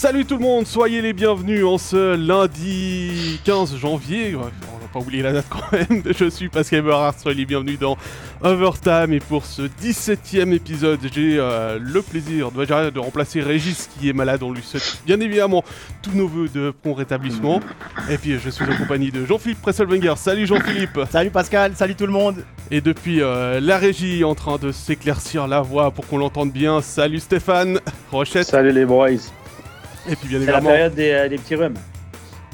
Salut tout le monde, soyez les bienvenus en ce lundi 15 janvier. On va pas oublier la date quand même. Je suis Pascal Berard, soyez les bienvenus dans Overtime. Et pour ce 17ème épisode, j'ai euh, le plaisir de, de remplacer Régis qui est malade. On lui souhaite bien évidemment tous nos voeux de bon rétablissement. Et puis je suis en compagnie de Jean-Philippe Presselwenger. Salut Jean-Philippe. Salut Pascal, salut tout le monde. Et depuis euh, la régie en train de s'éclaircir la voix pour qu'on l'entende bien. Salut Stéphane Rochette. Salut les boys. Et puis bien C'est la évidemment, période des, euh, des petits rhumes.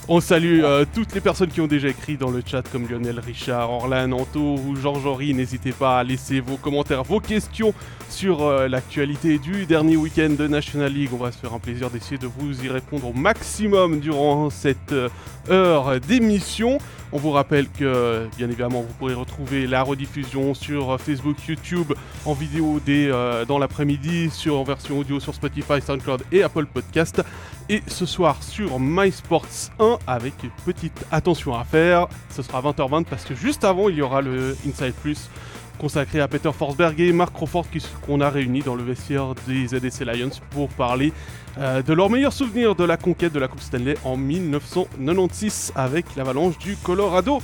on salue euh, toutes les personnes qui ont déjà écrit dans le chat comme Lionel Richard, Orlan, Anto ou Georges Henry. N'hésitez pas à laisser vos commentaires, vos questions sur euh, l'actualité du dernier week-end de National League. On va se faire un plaisir d'essayer de vous y répondre au maximum durant cette euh, heure d'émission. On vous rappelle que, bien évidemment, vous pourrez retrouver la rediffusion sur Facebook, YouTube, en vidéo euh, dans l'après-midi, sur version audio sur Spotify, SoundCloud et Apple Podcast. Et ce soir sur MySports 1, avec petite attention à faire, ce sera 20h20 parce que juste avant, il y aura le Inside Plus consacré à Peter Forsberg et Mark Crawford qu'on a réunis dans le vestiaire des ZSC Lions pour parler euh, de leurs meilleurs souvenirs de la conquête de la Coupe Stanley en 1996 avec l'avalanche du Colorado.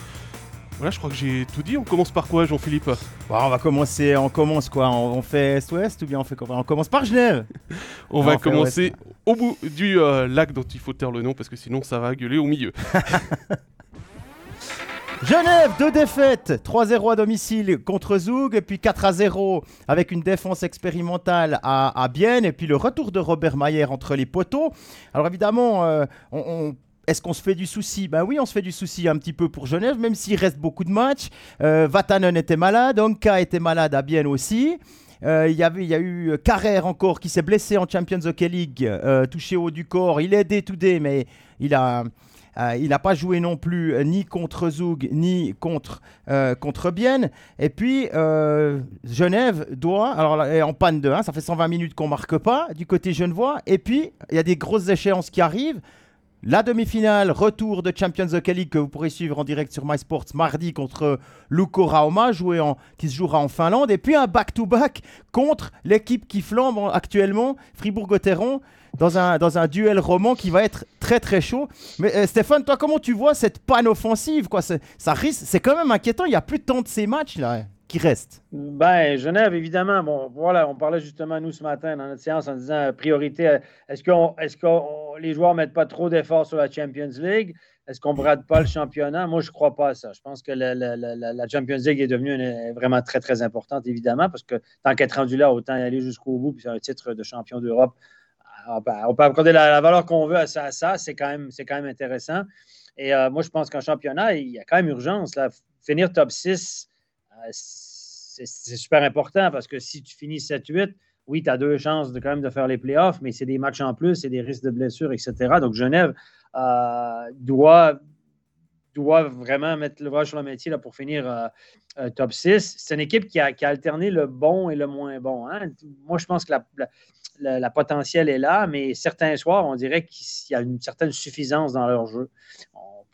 Voilà, je crois que j'ai tout dit. On commence par quoi, Jean-Philippe? Bon, on va commencer, on commence quoi? On, fait Est-Ouest ou bien on fait quoi On commence par Genève. On va on commencer au bout du euh, lac dont il faut taire le nom parce que sinon ça va gueuler au milieu. Genève, deux défaites, 3-0 à domicile contre Zoug, et puis 4-0 avec une défense expérimentale à, à Bienne, et puis le retour de Robert Mayer entre les poteaux. Alors évidemment, euh, est-ce qu'on se fait du souci? Ben oui, on se fait du souci un petit peu pour Genève, même s'il reste beaucoup de matchs. Euh, Vatanen était malade, Onka était malade à Bienne aussi. Euh, Il y avait- y a eu Carrère encore qui s'est blessé en Champions Hockey League, touché au haut du corps. Il est day to day, mais il a, euh, il n'a pas joué non plus euh, ni contre Zoug ni contre, euh, contre Bienne. Et puis, Genève doit, alors là, est en panne de 1, ça fait 120 minutes qu'on marque pas du côté genevois. Et puis, il y a des grosses échéances qui arrivent. La demi-finale, retour de Champions Hockey League que vous pourrez suivre en direct sur MySports mardi contre Lukko Rauma, joué en, qui se jouera en Finlande. Et puis un back-to-back contre l'équipe qui flambe en- actuellement, Fribourg-Gotteron, dans un, dans un duel roman qui va être très très chaud. Mais euh, Stéphane, toi, comment tu vois cette panne offensive Ça c'est quand même inquiétant. Il n'y a plus tant de ces matchs là qui restent. Ben, Genève, évidemment. Bon, voilà, on parlait justement, nous, ce matin, dans notre séance, en disant euh, priorité, euh, est-ce que est que les joueurs ne mettent pas trop d'efforts sur la Champions League? Est-ce qu'on ne brade pas le championnat? Moi, je ne crois pas à ça. Je pense que la, Champions League est devenue vraiment très, très importante, évidemment, parce que tant qu'être rendu là, autant y aller jusqu'au bout, puis c'est un titre de champion d'Europe. Ah, ben, On peut accorder la, valeur qu'on veut à ça, à ça. c'est quand, même- quand même intéressant. Et euh, moi, je pense qu'en championnat, il y a quand même urgence. Finir top 6, euh, c'est c'est super important parce que si tu finis 7-8, oui, tu as deux chances de quand même de faire les playoffs, mais c'est des matchs en plus, c'est des risques de blessures, etc. Donc, Genève euh, doit, doit vraiment mettre l'ouvrage sur le métier là, pour finir euh, euh, top 6. C'est une équipe qui a, qui alterné le bon et le moins bon. hein. Moi, je pense que la, la, la- la potentiel est là, mais certains soirs, on dirait qu'il y a une certaine suffisance dans leur jeu.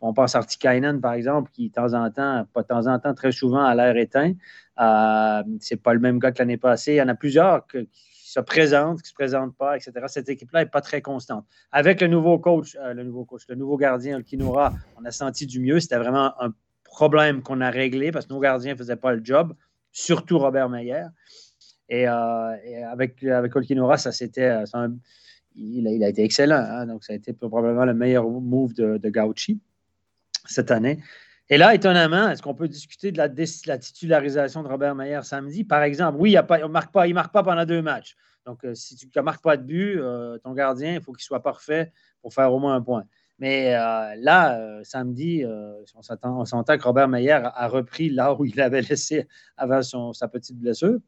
On pense à Artikainen, par exemple, qui, de temps en temps, pas de temps en temps, très souvent, a l'air éteint. Euh, c'est pas le même gars que l'année passée. Il y en a plusieurs qui se présentent, qui ne se présentent pas, etc. Cette équipe-là n'est pas très constante. Avec le nouveau coach, euh, le nouveau coach, le nouveau gardien, le on a senti du mieux. C'était vraiment un problème qu'on a réglé parce que nos gardiens ne faisaient pas le job, surtout Robert Meyer. Et, euh, avec, avec ça c'était. euh, il a été excellent. hein. donc, ça a été probablement le meilleur move de, de Gauchi cette année. Et là, étonnamment, est-ce qu'on peut discuter de la, titularisation de Robert Meyer samedi? Par exemple, oui, il ne marque, pas- il marque pas pendant deux matchs. Donc, euh, si tu ne marques pas de but, euh, ton gardien, il faut qu'il soit parfait pour faire au moins un point. Mais euh, là, samedi, on s'entend que Robert Meyer a, repris là où il avait laissé avant son- sa petite blessure.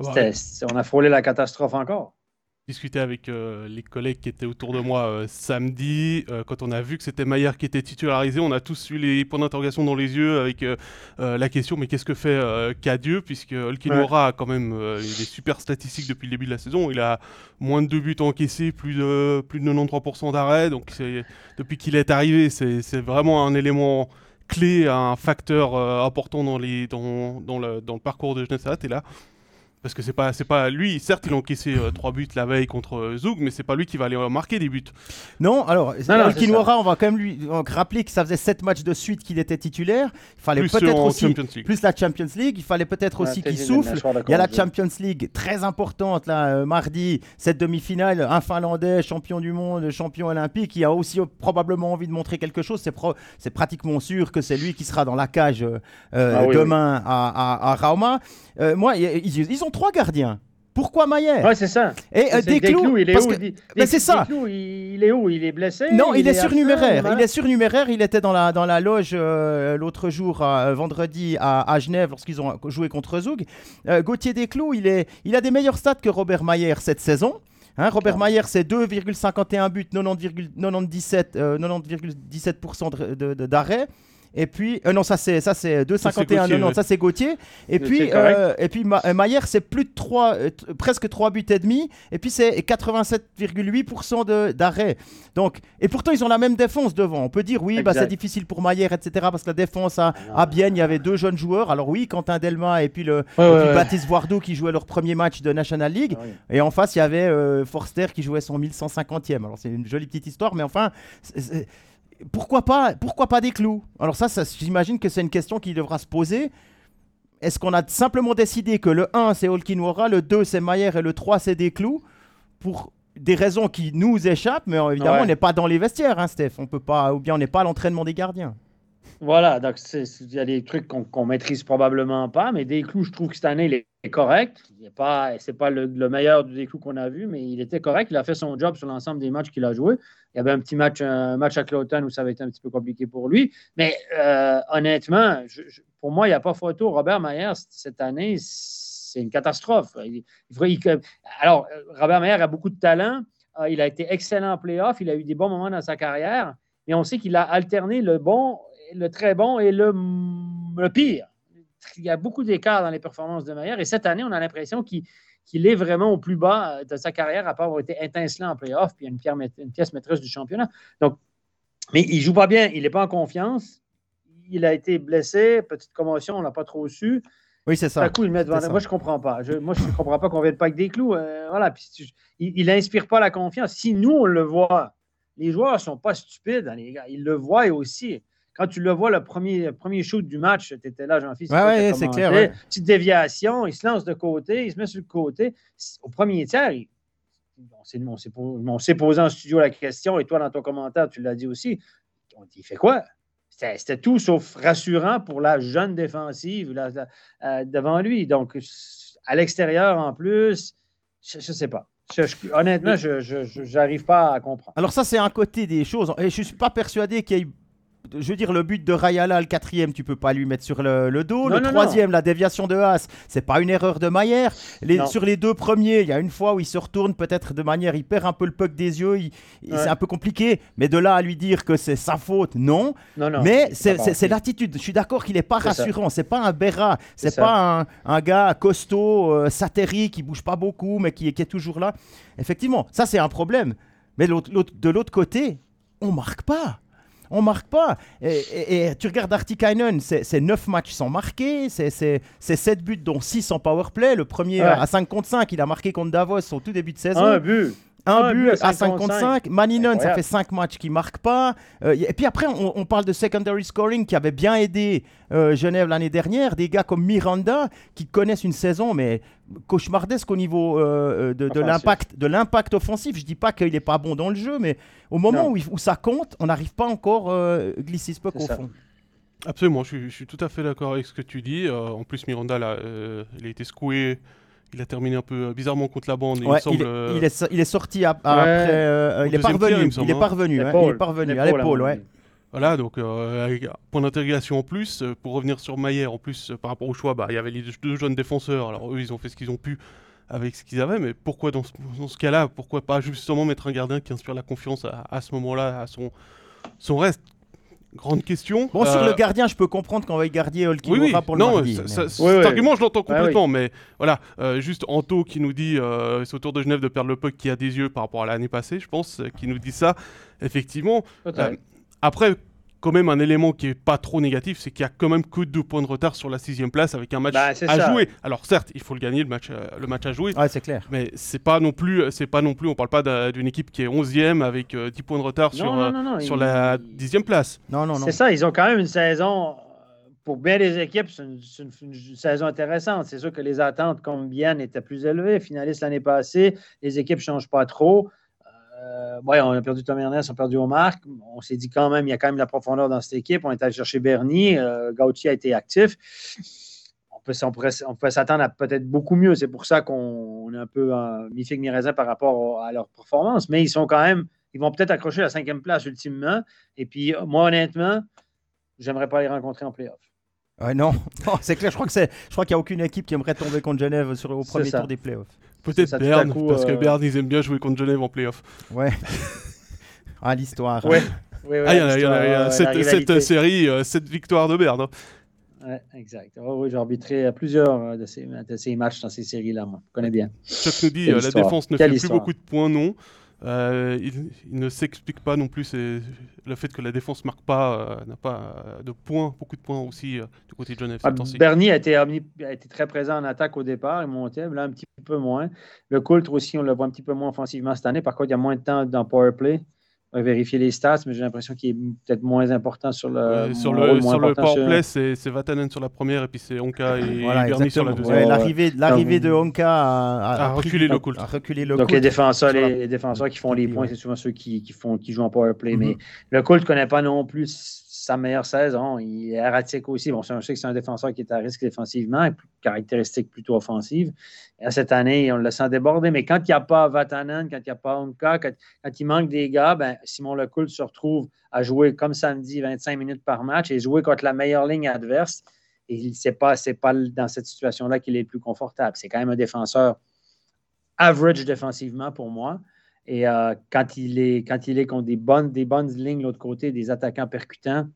C'était- c'est- on a frôlé la catastrophe encore. Discuter avec euh, les collègues qui étaient autour de moi euh, samedi. Euh, quand on a vu que c'était Maillard qui était titularisé, on a tous eu les points d'interrogation dans les yeux avec la question mais qu'est-ce que fait Cadieux Puisque Olkinora a quand même des super statistiques depuis le début de la saison. Il a moins de deux buts encaissés, plus de, plus de 93% d'arrêt. Donc depuis qu'il est arrivé, c'est vraiment un élément clé, un facteur important dans, les, dans, dans, le, dans le parcours de Genève. Et là, Parce que c'est pas, c'est pas lui. Certes, il a encaissé euh, trois buts la veille contre euh, Zoug, mais c'est pas lui qui va aller euh, marquer des buts. Non, alors, Alkinwara, on va quand même lui donc, rappeler que ça faisait sept matchs de suite qu'il était titulaire. Il fallait peut-être aussi Champions League. plus la Champions League. Il fallait peut-être Ouais, aussi qu'il souffle. Il y a la. Champions League très importante là, euh, mardi, cette demi-finale. Un Finlandais, champion du monde, champion olympique, qui a aussi euh, probablement envie de montrer quelque chose. C'est pro- c'est pratiquement sûr que c'est lui qui sera dans la cage euh, euh, Ah oui, demain À, à, à Rauma. Euh, moi, ils, ils ont trois gardiens. Pourquoi Maillet? Ouais, c'est ça. Et euh, Desclous, il est parce où que- Des- Ben, c'est ça. Desclous, il est où? Il est blessé Non, il, est, surnuméraire. Il est surnuméraire. Il était dans la, dans la loge euh, l'autre jour, euh, vendredi, à, à Genève, lorsqu'ils ont joué contre Zoug. Euh, Gauthier Desclous, il, est, il a des meilleurs stats que Robert Mayer cette saison. Hein, Robert Mayer, c'est 2,51 buts, 90,97 euh, 90,17% de- de- de- d'arrêt. Et puis, euh, non, ça c'est ça c'est 2,51, Gauthier, non, non, ouais. ça c'est Gauthier. Et Mais puis, euh, et puis Ma- euh, Mayer, c'est plus de 3, euh, t- presque 3 buts et demi. Et puis c'est 87,8% de- d'arrêt. Donc, et pourtant ils ont la même défense devant. On peut dire oui, bah, c'est difficile pour Mayer, etc. Parce que la défense à, à Bienne, il y avait deux jeunes joueurs. Alors oui, Quentin Delma et puis le Ouais, et ouais, puis ouais. Baptiste Voardot qui jouaient leur premier match de National League. Ah. Et en face, il y avait Forster qui jouait son 1150e. Alors, c'est une jolie petite histoire, mais enfin, pourquoi pas, pourquoi pas des clous? Alors, ça, ça j'imagine que c'est une question qui devra se poser. Est-ce qu'on a simplement décidé que le 1 c'est Olkinwara, le 2 c'est Mayer et le 3 c'est des clous pour des raisons qui nous échappent, mais euh, évidemment Ouais. on n'est pas dans les vestiaires, hein, Steph. On peut pas, ou bien on n'est pas à l'entraînement des gardiens. Voilà, donc il y a des trucs qu'on qu'on maîtrise probablement pas, mais Desclous, je trouve que cette année, il est correct. Il n'est pas, pas le, le meilleur du Desclous qu'on a vu, mais il était correct. Il a fait son job sur l'ensemble des matchs qu'il a joués. Il y avait un petit match, match à Cloton où ça avait été un petit peu compliqué pour lui. Mais euh, honnêtement, pour moi, il n'y a pas photo. Robert Mayer, cette année, c'est une catastrophe. Il- il- alors, euh, Robert Mayer a beaucoup de talent. Euh, il a été excellent en playoff. Il a eu des bons moments dans sa carrière. Mais on sait qu'il a alterné le bon, le très bon et le, le pire. Il y a beaucoup d'écart dans les performances de Mayer. Et cette année, on a l'impression qu'il qu'il est vraiment au plus bas de sa carrière, à part avoir été étincelant en playoff, puis une, pierre maît- une pièce maîtresse du championnat. Donc, mais il joue pas bien, il n'est pas en confiance. Il a été blessé, petite commotion, on l'a pas trop su. Oui, c'est ça. à coup, il met devant. C'est ça. Moi, je comprends pas. Je, moi, je ne comprends pas qu'on ne vienne pas avec des clous. Euh, voilà. Puis, il, il inspire pas la confiance. Si nous, on le voit, les joueurs ne sont pas stupides, hein, les gars. Ils le voient aussi. Quand tu le vois, le premier, le premier shoot du match, tu étais là, Jean-Philippe. Ouais, ouais, c'est clair, ouais. Petite déviation, il se lance de côté, il se met sur le côté. Au premier tiers, il- on s'est- posé en studio la question, et toi, dans ton commentaire, tu l'as dit aussi. On dit, il fait quoi? C'était tout sauf rassurant pour la jeune défensive euh, devant lui. Donc, à l'extérieur, en plus, je ne sais pas. Je- je- honnêtement, je n'arrive pas à comprendre. Alors ça, c'est un côté des choses. Et je suis pas persuadé qu'il y ait... Je veux dire, le but de Rayala, le quatrième, tu peux pas lui mettre sur le, le dos. Non, le non, troisième, la déviation de Haas, c'est pas une erreur de. Les- Non. sur les deux premiers, il y a une fois où il se retourne peut-être de manière, il perd un peu le puck des yeux, Ouais. c'est un peu compliqué. Mais de là à lui dire que c'est sa faute, non. Non, non. mais c'est l'attitude. Je suis d'accord qu'il est pas C'est ça. rassurant. C'est pas un Berra. C'est pas un, un gars costaud, euh, satérique, qui bouge pas beaucoup, mais qui, qui est toujours là. Effectivement, ça c'est un problème. Mais de l'autre côté, on marque pas. On marque pas. Et, et- et tu regardes Artikainen, c'est c'est 9 matchs sans marquer, c'est- c'est c'est 7 buts dont 6 en powerplay. Le premier Ouais. à 5 contre 5, il a marqué contre Davos au tout début de saison. Un but. Un Un but but à à 5 contre 5. 5. Maninen, ça fait 5 matchs qui ne marquent pas. Euh, et puis après, on, on parle de secondary scoring qui avait bien aidé euh, Genève l'année dernière. Des gars comme Miranda qui connaissent une saison, mais cauchemardesque au niveau euh, de, l'impact de l'impact offensif. Je dis pas qu'il n'est pas bon dans le jeu, mais au moment où, il- où ça compte, on n'arrive pas encore euh, glisser ce puck C'est au ça. fond. Absolument, je suis, je suis tout à fait d'accord avec ce que tu dis. Euh, en plus, Miranda, là, euh, il a été secoué. Il a terminé un peu euh, bizarrement contre la bande. il semble. il, est, euh, il est so- il est sorti après. euh, Au il est parvenu. tiers, est hein. parvenu. hein, il est parvenu à l'épaule, ouais. Voilà, donc euh, avec point d'interrogation en plus. Euh, pour revenir sur Mayer, en plus, euh, par rapport au choix, bah, il y avait les deux, jeunes défenseurs. Alors eux, ils ont fait ce qu'ils ont pu avec ce qu'ils avaient. Mais pourquoi dans ce, cas-là, pourquoi pas justement mettre un gardien qui inspire la confiance à, à ce moment-là, à son, son reste? Grande question. Bon, sur Euh, le gardien, je peux comprendre qu'on va y garder Olkinwara oui, oui, pour le non, mardi. ça- mais- ça- Oui, cet oui. argument, je l'entends Ah oui. complètement, mais voilà, euh, juste Anto qui nous dit, euh, c'est autour de Genève de perdre le puck qui a des yeux par rapport à l'année passée, je pense, euh, qui nous dit ça, effectivement. Euh, après, quand même un élément qui est pas trop négatif, c'est qu'il y a quand même que deux points de retard sur la sixième place avec un match Bah, à ça. jouer. Alors certes, il faut le gagner le match, euh, le match à jouer, Ouais, c'est clair. mais c'est pas non plus, c'est pas non plus, on parle pas d'un- d'une équipe qui est 11e avec euh, 10 points de retard sur, non, euh, non, non, sur il- la dixième place. Non, non, non. C'est ça, ils ont quand même une saison, euh, pour bien des équipes, c'est une, c'est une- une saison intéressante. C'est sûr que les attentes, comme bien, étaient plus élevées. Finaliste l'année passée, les équipes ne changent pas trop. Euh, ouais, on a perdu Tom Ernest, on a perdu Omar. On s'est dit quand même, il y a quand même de la profondeur dans cette équipe. On est allé chercher Bernie. Euh, Gauthier a été actif. On peut, on pourrait, on s'attendre à peut-être beaucoup mieux. C'est pour ça qu'on on est un peu euh, mi-figue, mi-raisin par rapport au- à leur performance. Mais ils sont quand même, ils vont peut-être accrocher la cinquième place ultimement. Et puis, moi, honnêtement, j'aimerais pas les rencontrer en playoff. Ouais, non, Non, c'est clair. Je crois qu'il y a aucune équipe qui aimerait tomber contre Genève sur, au premier tour des playoffs. Peut-être Berne, coup, parce que euh, Berne, ils aiment bien jouer contre Genève en playoff. Ouais. ah, l'histoire. Ouais. Oui, oui, ah, il y en a, il y en a- y cette, série, cette victoire de Berne. hein. Ouais, exact. Oh, oui, j'ai arbitré plusieurs euh, de ces, de ces matchs dans ces séries-là, moi. Je connais bien. Chuck nous dit euh, la défense ne Quelle fait plus beaucoup de points, non. Euh, il, il ne s'explique pas non plus le fait que la défense marque pas, euh, n'a pas euh, de points, beaucoup de points aussi du côté de Genève. Ah, ces temps-ci. Bernie a été, omni- a été très présent en attaque au départ, il montait, mais là un petit peu moins. Le Colt aussi, on le voit un petit peu moins offensivement cette année. Par contre, il y a moins de temps dans Power Play. On va vérifier les stats, mais j'ai l'impression qu'il est peut-être moins important sur le, sur le, sur le sur- powerplay, c'est Vatanen sur la première et puis c'est Onka et Voilà, Bernie sur la deuxième. Ouais, l'arrivée, de Honka a, a- a a pris- reculé le Colt. a reculé le Donc les défenseurs, la- les, les défenseurs qui font les points, c'est souvent ceux qui, qui font, qui jouent en power play. Mhm. Mais le Colt ne connaît pas non plus sa meilleure saison. Il est erratique aussi. Bon, je sais que c'est un défenseur qui est à risque défensivement, caractéristique plutôt offensive. Et cette année, on le sent déborder. Mais quand il n'y a pas Vatanen, quand il n'y a pas Onka, quand, il manque des gars, ben, Simon Lecoult se retrouve à jouer comme samedi 25 minutes par match et jouer contre la meilleure ligne adverse. Et ce n'est pas, pas dans cette situation-là qu'il est le plus confortable. C'est quand même un défenseur average défensivement pour moi. Et euh, quand, il est, quand il est contre des bonnes, des bonnes lignes de l'autre côté, des attaquants percutants,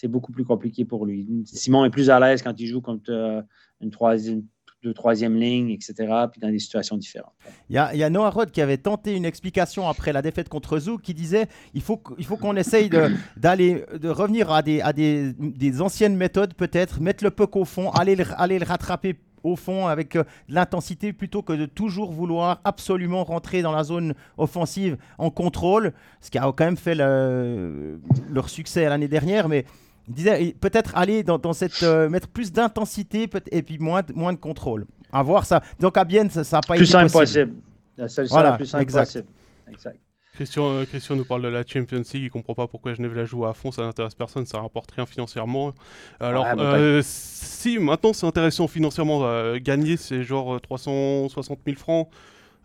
c'est beaucoup plus compliqué pour lui. Simon est plus à l'aise quand il joue contre euh, une troisième, deux, troisième ligne, etc., puis dans des situations différentes. Il y a, il y a Noah Rod qui avait tenté une explication après la défaite contre Zouk qui disait il faut, il faut qu'on essaye de, d'aller, de revenir à, des, à des, des anciennes méthodes peut-être, mettre le puck au fond, aller le, aller le rattraper au fond avec euh, de l'intensité plutôt que de toujours vouloir absolument rentrer dans la zone offensive en contrôle, ce qui a quand même fait le- leur succès l'année dernière, mais il disait peut-être aller dans, dans cette euh, mettre plus d'intensité et puis moins, de- moins de contrôle. À voir ça. Donc à Bienne, ça n'a pas Plus été simple possible. La Voilà, la plus simple exact. possible. Exact. Christian, euh, Christian nous parle de la Champions League, il comprend pas pourquoi Genève la joue à fond, ça n'intéresse personne, ça rapporte rien financièrement. Alors, euh, si maintenant c'est intéressant financièrement, euh, gagner c'est genre euh, 360 000 francs.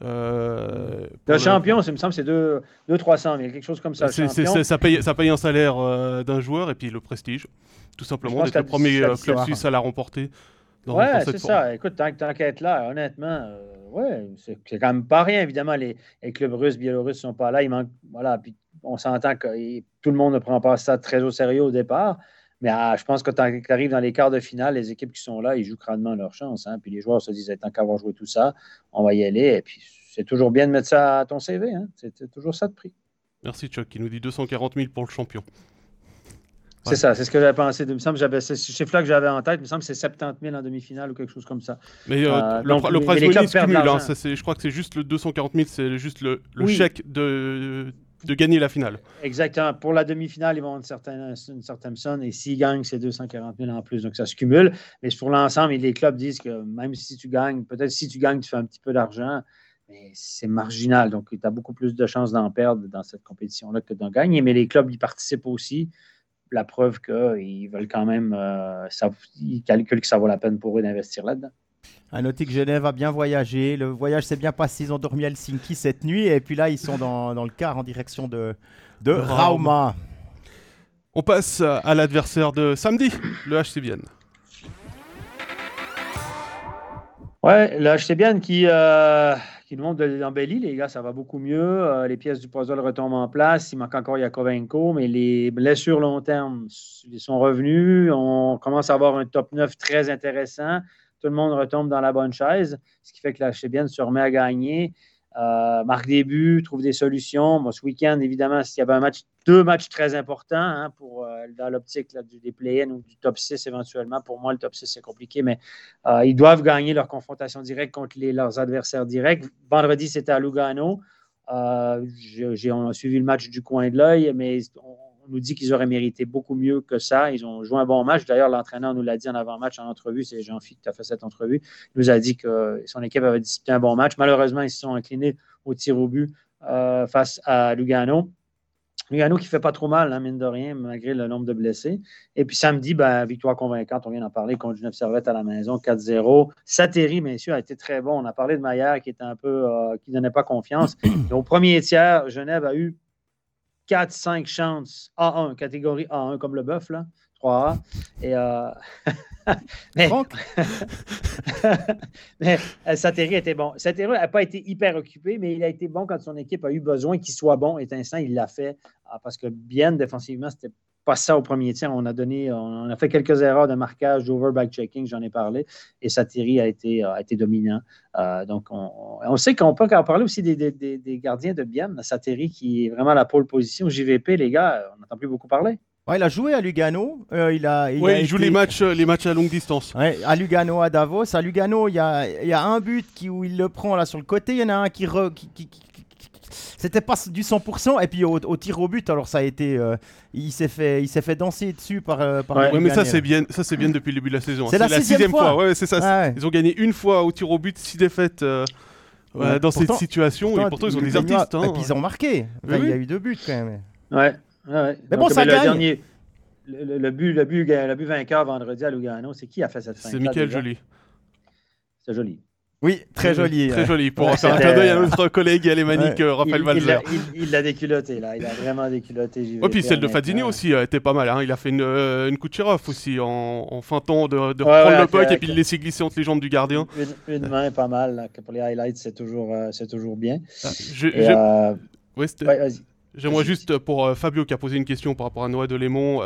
Euh, Le champion, ça me semble, c'est 200-300 000, quelque chose comme ça. C'est- c'est- c'est- ça, paye, ça paye un salaire euh, d'un joueur et puis le prestige, tout simplement, d'être le que premier euh, club suisse à la remporter. Dans, Ouais, c'est forme. ça. Écoute, tant, être là, honnêtement, euh, ouais, c'est c'est quand même pas rien. Évidemment, les, les clubs russes, biélorusses sont pas là. Il manque, voilà, puis on s'entend que et tout le monde ne prend pas ça très au sérieux au départ. Mais ah, je pense que quand tu arrives dans les quarts de finale, les équipes qui sont là, ils jouent crânement leur chance. hein. Puis les joueurs se disent, tant qu'avoir joué tout ça, on va y aller. Et puis c'est toujours bien de mettre ça à ton CV. hein. C'est toujours ça de prix. Merci Chuck, qui nous dit 240 000 pour le champion. C'est ça, c'est ce que j'avais pensé. Il me semble que j'avais ce chiffre-là que j'avais en tête. Il me semble que c'est 70 000 en demi-finale ou quelque chose comme ça. Mais euh, Euh, le, donc, pri- le prize money se cumule, hein, ça, je crois que c'est juste le 240 000, c'est juste le, le Oui. chèque de, de gagner la finale. Exactement. Pour la demi-finale, ils vont avoir une certaine, une certaine somme et s'ils gagnent, c'est 240 000 en plus. Donc, ça se cumule. Mais pour l'ensemble, les clubs disent que même si tu gagnes, peut-être si tu gagnes, tu fais un petit peu d'argent, mais c'est marginal. Donc, tu as beaucoup plus de chances d'en perdre dans cette compétition-là que d'en gagner. Mais les clubs y participent aussi. La preuve qu'ils veulent quand même, euh, ils calculent que ça vaut la peine pour eux d'investir là-dedans. À noter que Genève a bien voyagé. Le voyage s'est bien passé. Ils ont dormi à Helsinki cette nuit. Et puis là, ils sont dans, dans le car en direction de, de Rauma. Rauma. On passe à l'adversaire de samedi, le HC Vienne. Ouais, le HC Bienne qui, euh, qui nous montre de l'embellie, les gars, ça va beaucoup mieux. Euh, les pièces du puzzle retombent en place. Il manque encore Yakovenko, mais les blessures long terme ils sont revenus. On commence à avoir un top 9 très intéressant. Tout le monde retombe dans la bonne chaise, ce qui fait que la HC Bienne se remet à gagner. Euh, marque des buts, trouve des solutions. Moi, ce week-end, évidemment, s'il y avait un match, deux matchs très importants hein, pour euh, dans l'optique des play-in ou du top 6 éventuellement. Pour moi, le top 6, c'est compliqué, mais ils doivent gagner leur confrontation directe contre leurs adversaires directs. Vendredi, c'était à Lugano. j'ai, suivi le match du coin de l'œil, mais on, nous dit qu'ils auraient mérité beaucoup mieux que ça. Ils ont joué un bon match. D'ailleurs, l'entraîneur nous l'a dit en avant-match, en entrevue. C'est Jean-Philippe qui a fait cette entrevue. Il nous a dit que son équipe avait disputé un bon match. Malheureusement, ils se sont inclinés au tir au but euh, face à Lugano. Lugano qui fait pas trop mal, hein, mine de rien, malgré le nombre de blessés. Et puis samedi, ben, victoire convaincante, on vient d'en parler, contre Genève Servette à la maison, 4-0. Satéry, bien sûr, a été très bon. On a parlé de Maillard qui était un peu, euh, qui donnait pas confiance. au premier tiers, Genève a eu 4-5 chances A1, catégorie A1 comme le bœuf, là, 3A. Et, euh... mais, mais euh, était bon. Satéry n'a pas été hyper occupé, mais il a été bon quand son équipe a eu besoin qu'il soit bon. Et instant, il l'a fait ah, parce que bien défensivement, c'était pas ça au premier tiers. On a donné, on a fait quelques erreurs de marquage, d'over checking, j'en ai parlé, et Satiri a été, a été dominant. Euh, donc, on, sait qu'on peut en parler aussi des, des, gardiens de Bienne. Satiri qui est vraiment la pole position. JVP, les gars, on n'entend plus beaucoup parler. Ouais, il a joué à Lugano. Euh, il a, il, il joue les matchs, euh, les matchs à longue distance. Ouais, à Lugano, à Davos. À Lugano, il y a, il y a un but qui, où il le prend là sur le côté. Il y en a un qui, re, qui, qui, c'était pas du 100%. Et puis au, tir au but, alors ça a été. Euh, il s'est fait, il s'est fait danser dessus par. Euh, par ouais, mais ça c'est bien, ça c'est bien depuis le début de la saison. C'est la, sixième, fois. Ouais, c'est ça. Ils ont gagné une fois au tir au but, six défaites. Euh, dans cette situation, pourtant, et pourtant ils ont des artistes. Hein. Et puis ils ont marqué. Il y a eu deux buts quand même. Ouais. ouais. Mais bon, ça le gagne. Dernier, le, but, le, but, le but vainqueur vendredi à Lugano, c'est qui a fait cette fin C'est Michael Joly. C'est joli. Oui, très joli. Très joli. Pour faire un cadeau, il y a notre collègue alémanique, ouais. Raphaël Valzer. Il l'a déculotté, là. Il a vraiment déculotté. Et puis celle de Fadini aussi euh, était pas mal. Hein. Il a fait une, euh, une Kucherov aussi en, en feintant de, de reprendre le puck et puis de laisser glisser entre les jambes du gardien. Une, une main pas mal. Pour les highlights, c'est toujours, euh, c'est toujours bien. Ah, je, ouais, J'aimerais juste pour Fabio qui a posé une question par rapport à Noël de Lémon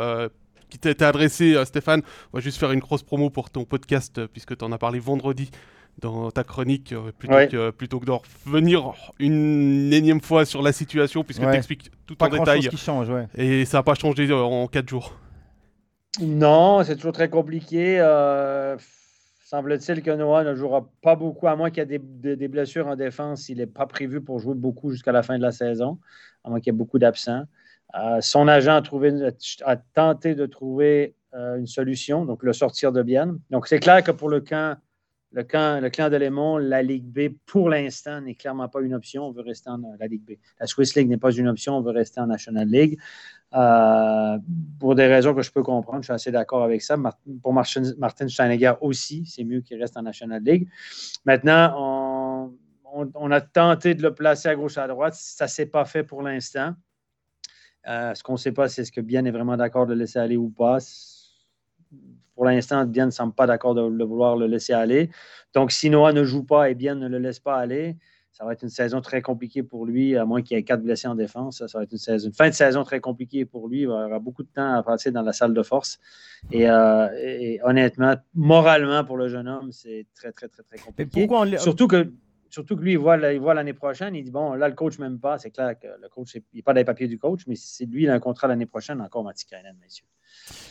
qui t'a adressé, Stéphane. On va juste faire une grosse promo pour ton podcast puisque tu en as parlé vendredi dans ta chronique euh, plutôt, que, plutôt que de revenir une énième fois sur la situation puisque tu expliques tout en détail. Qui change, ouais. Et ça n'a pas changé euh, en 4 jours. Non, c'est toujours très compliqué. Euh, semble-t-il que Noah ne jouera pas beaucoup, à moins qu'il y ait des, blessures en défense. Il n'est pas prévu pour jouer beaucoup jusqu'à la fin de la saison, à moins qu'il y ait beaucoup d'absents. son agent a, trouvé, a tenté de trouver une solution, donc le sortir de Bienne. Donc c'est clair que pour le camp le, le clan de Lémont, la Ligue B, pour l'instant, n'est clairement pas une option. On veut rester en la Ligue B. La Swiss League n'est pas une option. On veut rester en National League. Euh, pour des raisons que je peux comprendre, je suis assez d'accord avec ça. pour Martin, Martin Steinegger aussi, c'est mieux qu'il reste en National League. Maintenant, on, a tenté de le placer à gauche à droite. Ça ne s'est pas fait pour l'instant. Euh, ce qu'on ne sait pas, c'est ce que Bien est vraiment d'accord de laisser aller ou pas pour l'instant, Bien ne semble pas d'accord de, vouloir le laisser aller. Donc, si Noah ne joue pas et Bien ne le laisse pas aller, ça va être une saison très compliquée pour lui, à moins qu'il y ait quatre blessés en défense. Ça va être une, saison, fin de saison très compliquée pour lui. Il avoir beaucoup de temps à passer dans la salle de force. Euh, et, honnêtement, moralement, pour le jeune homme, c'est très, très, très, très compliqué. Surtout que surtout que lui, il voit, l'année prochaine, il dit Bon, là, le coach ne m'aime pas. C'est clair que le coach, il n'est pas dans les papiers du coach, mais c'est lui, il a un contrat l'année prochaine, encore Matikainen, messieurs.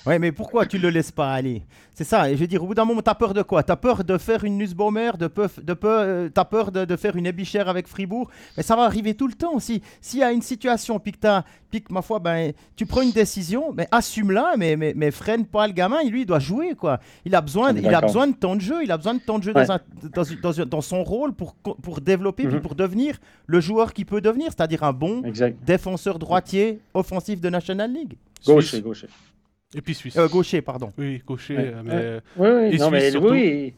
Oui, mais pourquoi tu le laisses pas aller? C'est ça. Et je veux dire, au bout d'un moment, tu as peur de quoi? Tu as peur de faire une Nussbaumer, de, de euh, tu as peur de, faire une Ebichère avec Fribourg? Mais ça va arriver tout le temps aussi. S'il y a une situation, puis que, puis ma foi, ben, tu prends une décision, mais assume-la, mais, mais, mais, freine pas le gamin. Lui, il doit jouer. quoi. Il a besoin, il a besoin de temps de jeu. Il a besoin de temps de jeu dans, dans, dans, son rôle pour, pour développer, puis mhm. pour devenir le joueur qu'il peut devenir, c'est-à-dire un bon défenseur droitier offensif de National League. Gaucher, gaucher. Et puis Suisse. Euh, gaucher, pardon. Oui, gaucher. Euh, mais... Oui, oui, non, mais, oui.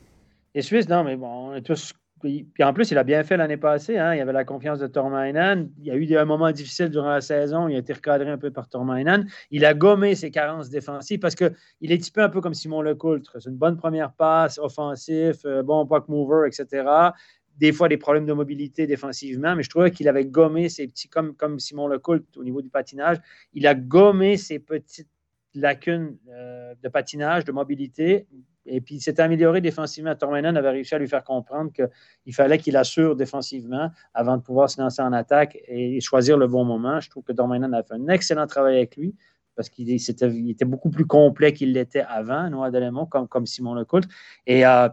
Et Suisse, non, mais bon, tous... Puis en plus, il a bien fait l'année passée. Hein. Il y avait la confiance de Tormainen. Il y a eu des moments difficiles durant la saison. Il a été recadré un peu par Tormainen. Il a gommé ses carences défensives parce qu'il est typé un peu comme Simon Lecoultre. C'est une bonne première passe, offensif, euh, bon puck mover, etc des fois des problèmes de mobilité défensivement, mais je trouvais qu'il avait gommé ses petits, comme, comme Simon Lecoultre au niveau du patinage, il a gommé ses petites lacunes euh, de patinage, de mobilité. Et puis, il s'est amélioré défensivement. Tormenon avait réussi à lui faire comprendre qu'il fallait qu'il assure défensivement avant de pouvoir se lancer en attaque et choisir le bon moment. Je trouve que Tormenon a fait un excellent travail avec lui. parce qu'il était, beaucoup plus complet qu'il l'était avant, Noah Delémont, comme, comme Simon Lecoultre. Et, euh,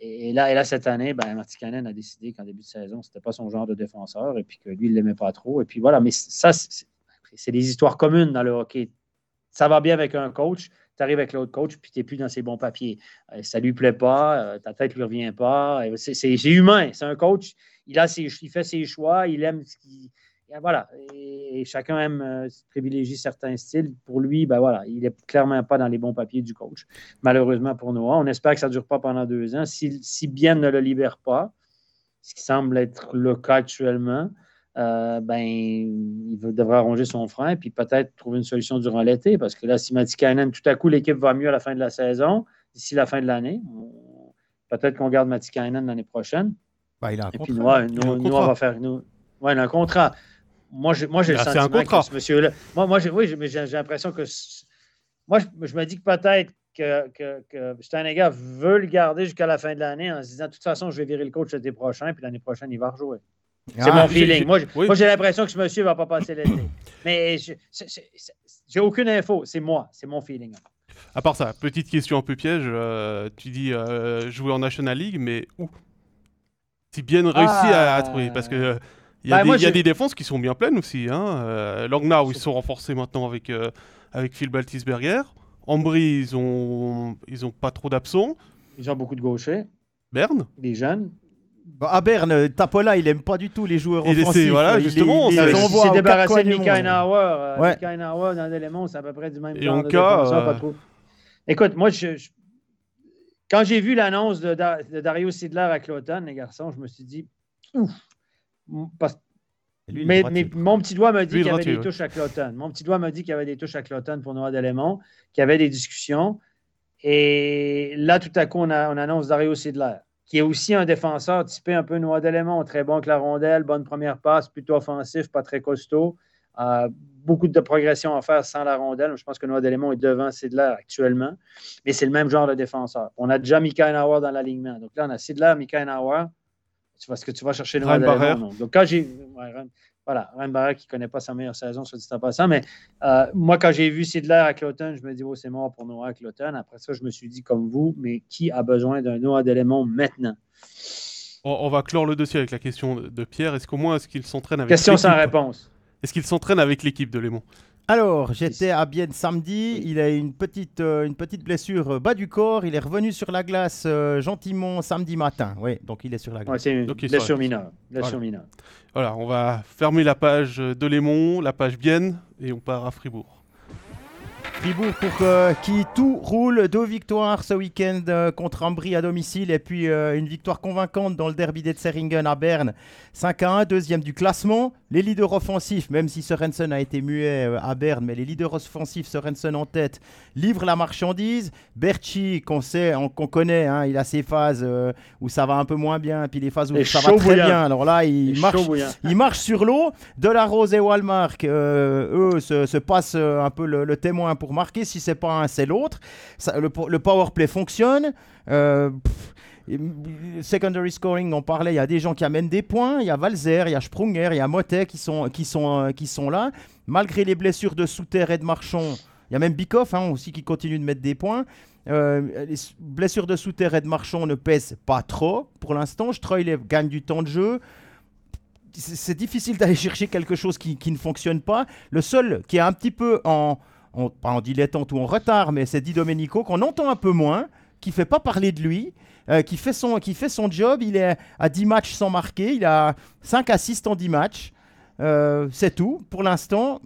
et, là, et là, cette année, ben, Martikanen a décidé qu'en début de saison, ce n'était pas son genre de défenseur et puis que lui, il ne l'aimait pas trop. Et puis voilà, mais ça, c'est des histoires communes dans le hockey. Ça va bien avec un coach, tu arrives avec l'autre coach, puis tu n'es plus dans ses bons papiers. Euh, ça ne lui plaît pas, euh, ta tête ne lui revient pas. C'est humain, c'est un coach. Il, a ses, il fait ses choix, il aime ce qu'il voilà. Et, chacun aime euh, privilégier certains styles. Pour lui, ben voilà, il n'est clairement pas dans les bons papiers du coach. Malheureusement pour Noah. On espère que ça ne dure pas pendant deux ans. Si Bien ne le libère pas, ce qui semble être le cas actuellement, euh, ben, il devra arranger son frein puis peut-être trouver une solution durant l'été. Parce que là, si Matikainen, tout à coup, l'équipe va mieux à la fin de la saison, d'ici la fin de l'année, peut-être qu'on garde Matikainen l'année prochaine. Ben, il a un Et contrat. puis Noah, Noah, va faire. Nous, ouais, il a un contrat moi, j'ai, moi, le Ah, un sentiment contrat. que ce monsieur-là. Moi, moi j'ai, oui, mais j'ai, j'ai l'impression que. Moi, je, je me dis que peut-être que, que, que Steinegger veut le garder jusqu'à la fin de l'année en se disant de toute façon, je vais virer le coach l'été prochain, puis l'année prochaine, il va rejouer. C'est Ah, mon feeling. Moi, oui. j'ai l'impression que ce monsieur ne va pas passer l'été. Mais j'ai aucune info. C'est moi. C'est mon feeling. À part ça, petite question un peu piège. euh, tu dis euh, jouer en National League, mais où? Si bien réussi à, à trouver, parce que euh, il y a, Bah, des, moi, il y a j'ai- des défenses qui sont bien pleines aussi. Hein. Langnau, ils sont renforcés maintenant avec, avec Phil Baltisberger. Ambry, ils ont, ils ont pas trop d'absents. Ils ont beaucoup de gauchers, Berne des jeunes. Bah, à Berne, Tapola, il aime pas du tout les joueurs Il essaie, offensifs. voilà, Il- justement, il, s'est débarrassé de Mika. Euh, Ouais. Mika dans l'élément, c'est à peu près du même Et genre de encore, défenseur, pas euh, trop. Écoute, moi, je, je- quand j'ai vu l'annonce de, Da- de Dario Sidler à Cloton, les garçons, je me suis dit, ouf. Parce- Lui, mais, mon petit doigt me dit qu'il y avait des ouais. touches à Cloton. Mon petit doigt me dit qu'il y avait des touches à Cloton pour Noah Delémont, qu'il y avait des discussions. Et là, tout à coup, on, a- on annonce Dario Sidler, qui est aussi un défenseur typé un peu Noah Delémont, très bon que la rondelle, bonne première passe, plutôt offensif, pas très costaud. Euh, beaucoup de progression à faire sans la rondelle. Je pense que Noah Delémont est devant Sidler actuellement, mais c'est le même genre de défenseur. On a déjà Mika Einauer dans l'alignement. Donc là, on a Sidler, Mika Einauer. Tu vois ce que tu vas chercher Noah Ryan Delémont. Donc quand j'ai. ouais, voilà, Ryan qui ne connaît pas sa meilleure saison, soit dit en passant. Mais euh, moi, quand j'ai vu Sidler à Cloton, je me dis, oh, c'est mort pour Noah à Cloton. Après ça, je me suis dit, comme vous, mais qui a besoin d'un Noah Delémont maintenant? on, on va clore le dossier avec la question de, de Pierre. Est-ce qu'au moins, est-ce qu'il s'entraîne avec Question sans l'équipe réponse. Est-ce qu'il s'entraîne avec l'équipe de Léman? Alors, j'étais à Bienne samedi. Il a une petite, euh, une petite blessure euh, bas du corps. Il est revenu sur la glace euh, gentiment samedi matin. Oui, donc il est sur la glace. Ouais, c'est une Ok, ça blessure va. mineure. Blessure mineure. Voilà, on va fermer la page de Léman, la page Bienne, et on part à Fribourg. Fribourg pour euh, qui tout roule. Deux victoires ce week-end euh, contre Ambry à domicile et puis euh, une victoire convaincante dans le derby des Zeringen à Berne. 5 à 1, deuxième du classement. Les leaders offensifs, même si Sorensen a été muet à Berne, mais les leaders offensifs, Sorensen en tête, livrent la marchandise. Berchi, qu'on sait, on- qu'on connaît, hein, il a ses phases où ça va un peu moins bien, puis les phases où Et ça va très bien. Alors là, Il marche sur l'eau. Delarose et Walmark, eux, se, se passent un peu le, le témoin pour marquer. Si c'est pas un, c'est l'autre. Le, le power play fonctionne. Euh, secondary scoring, on parlait, il y a des gens qui amènent des points. Il y a Valzer, il y a Sprunger, il y a Motet qui sont, qui, sont, euh, qui sont là. Malgré les blessures de Souter et de Marchand, il y a même Bikoff hein, aussi qui continue de mettre des points. Euh, les blessures de Souter et de Marchand ne pèsent pas trop pour l'instant. Stroilev gagne du temps de jeu c'est difficile d'aller chercher quelque chose qui, qui ne fonctionne pas. Le seul qui est un petit peu en, en- pas en dilettante ou en retard, mais c'est Di Domenico qu'on entend un peu moins, qui fait pas parler de lui, euh, qui, fait son, qui fait son job. Il est à 10 matchs sans marquer, il a 5 assists en 10 matchs. Euh, c'est tout pour l'instant.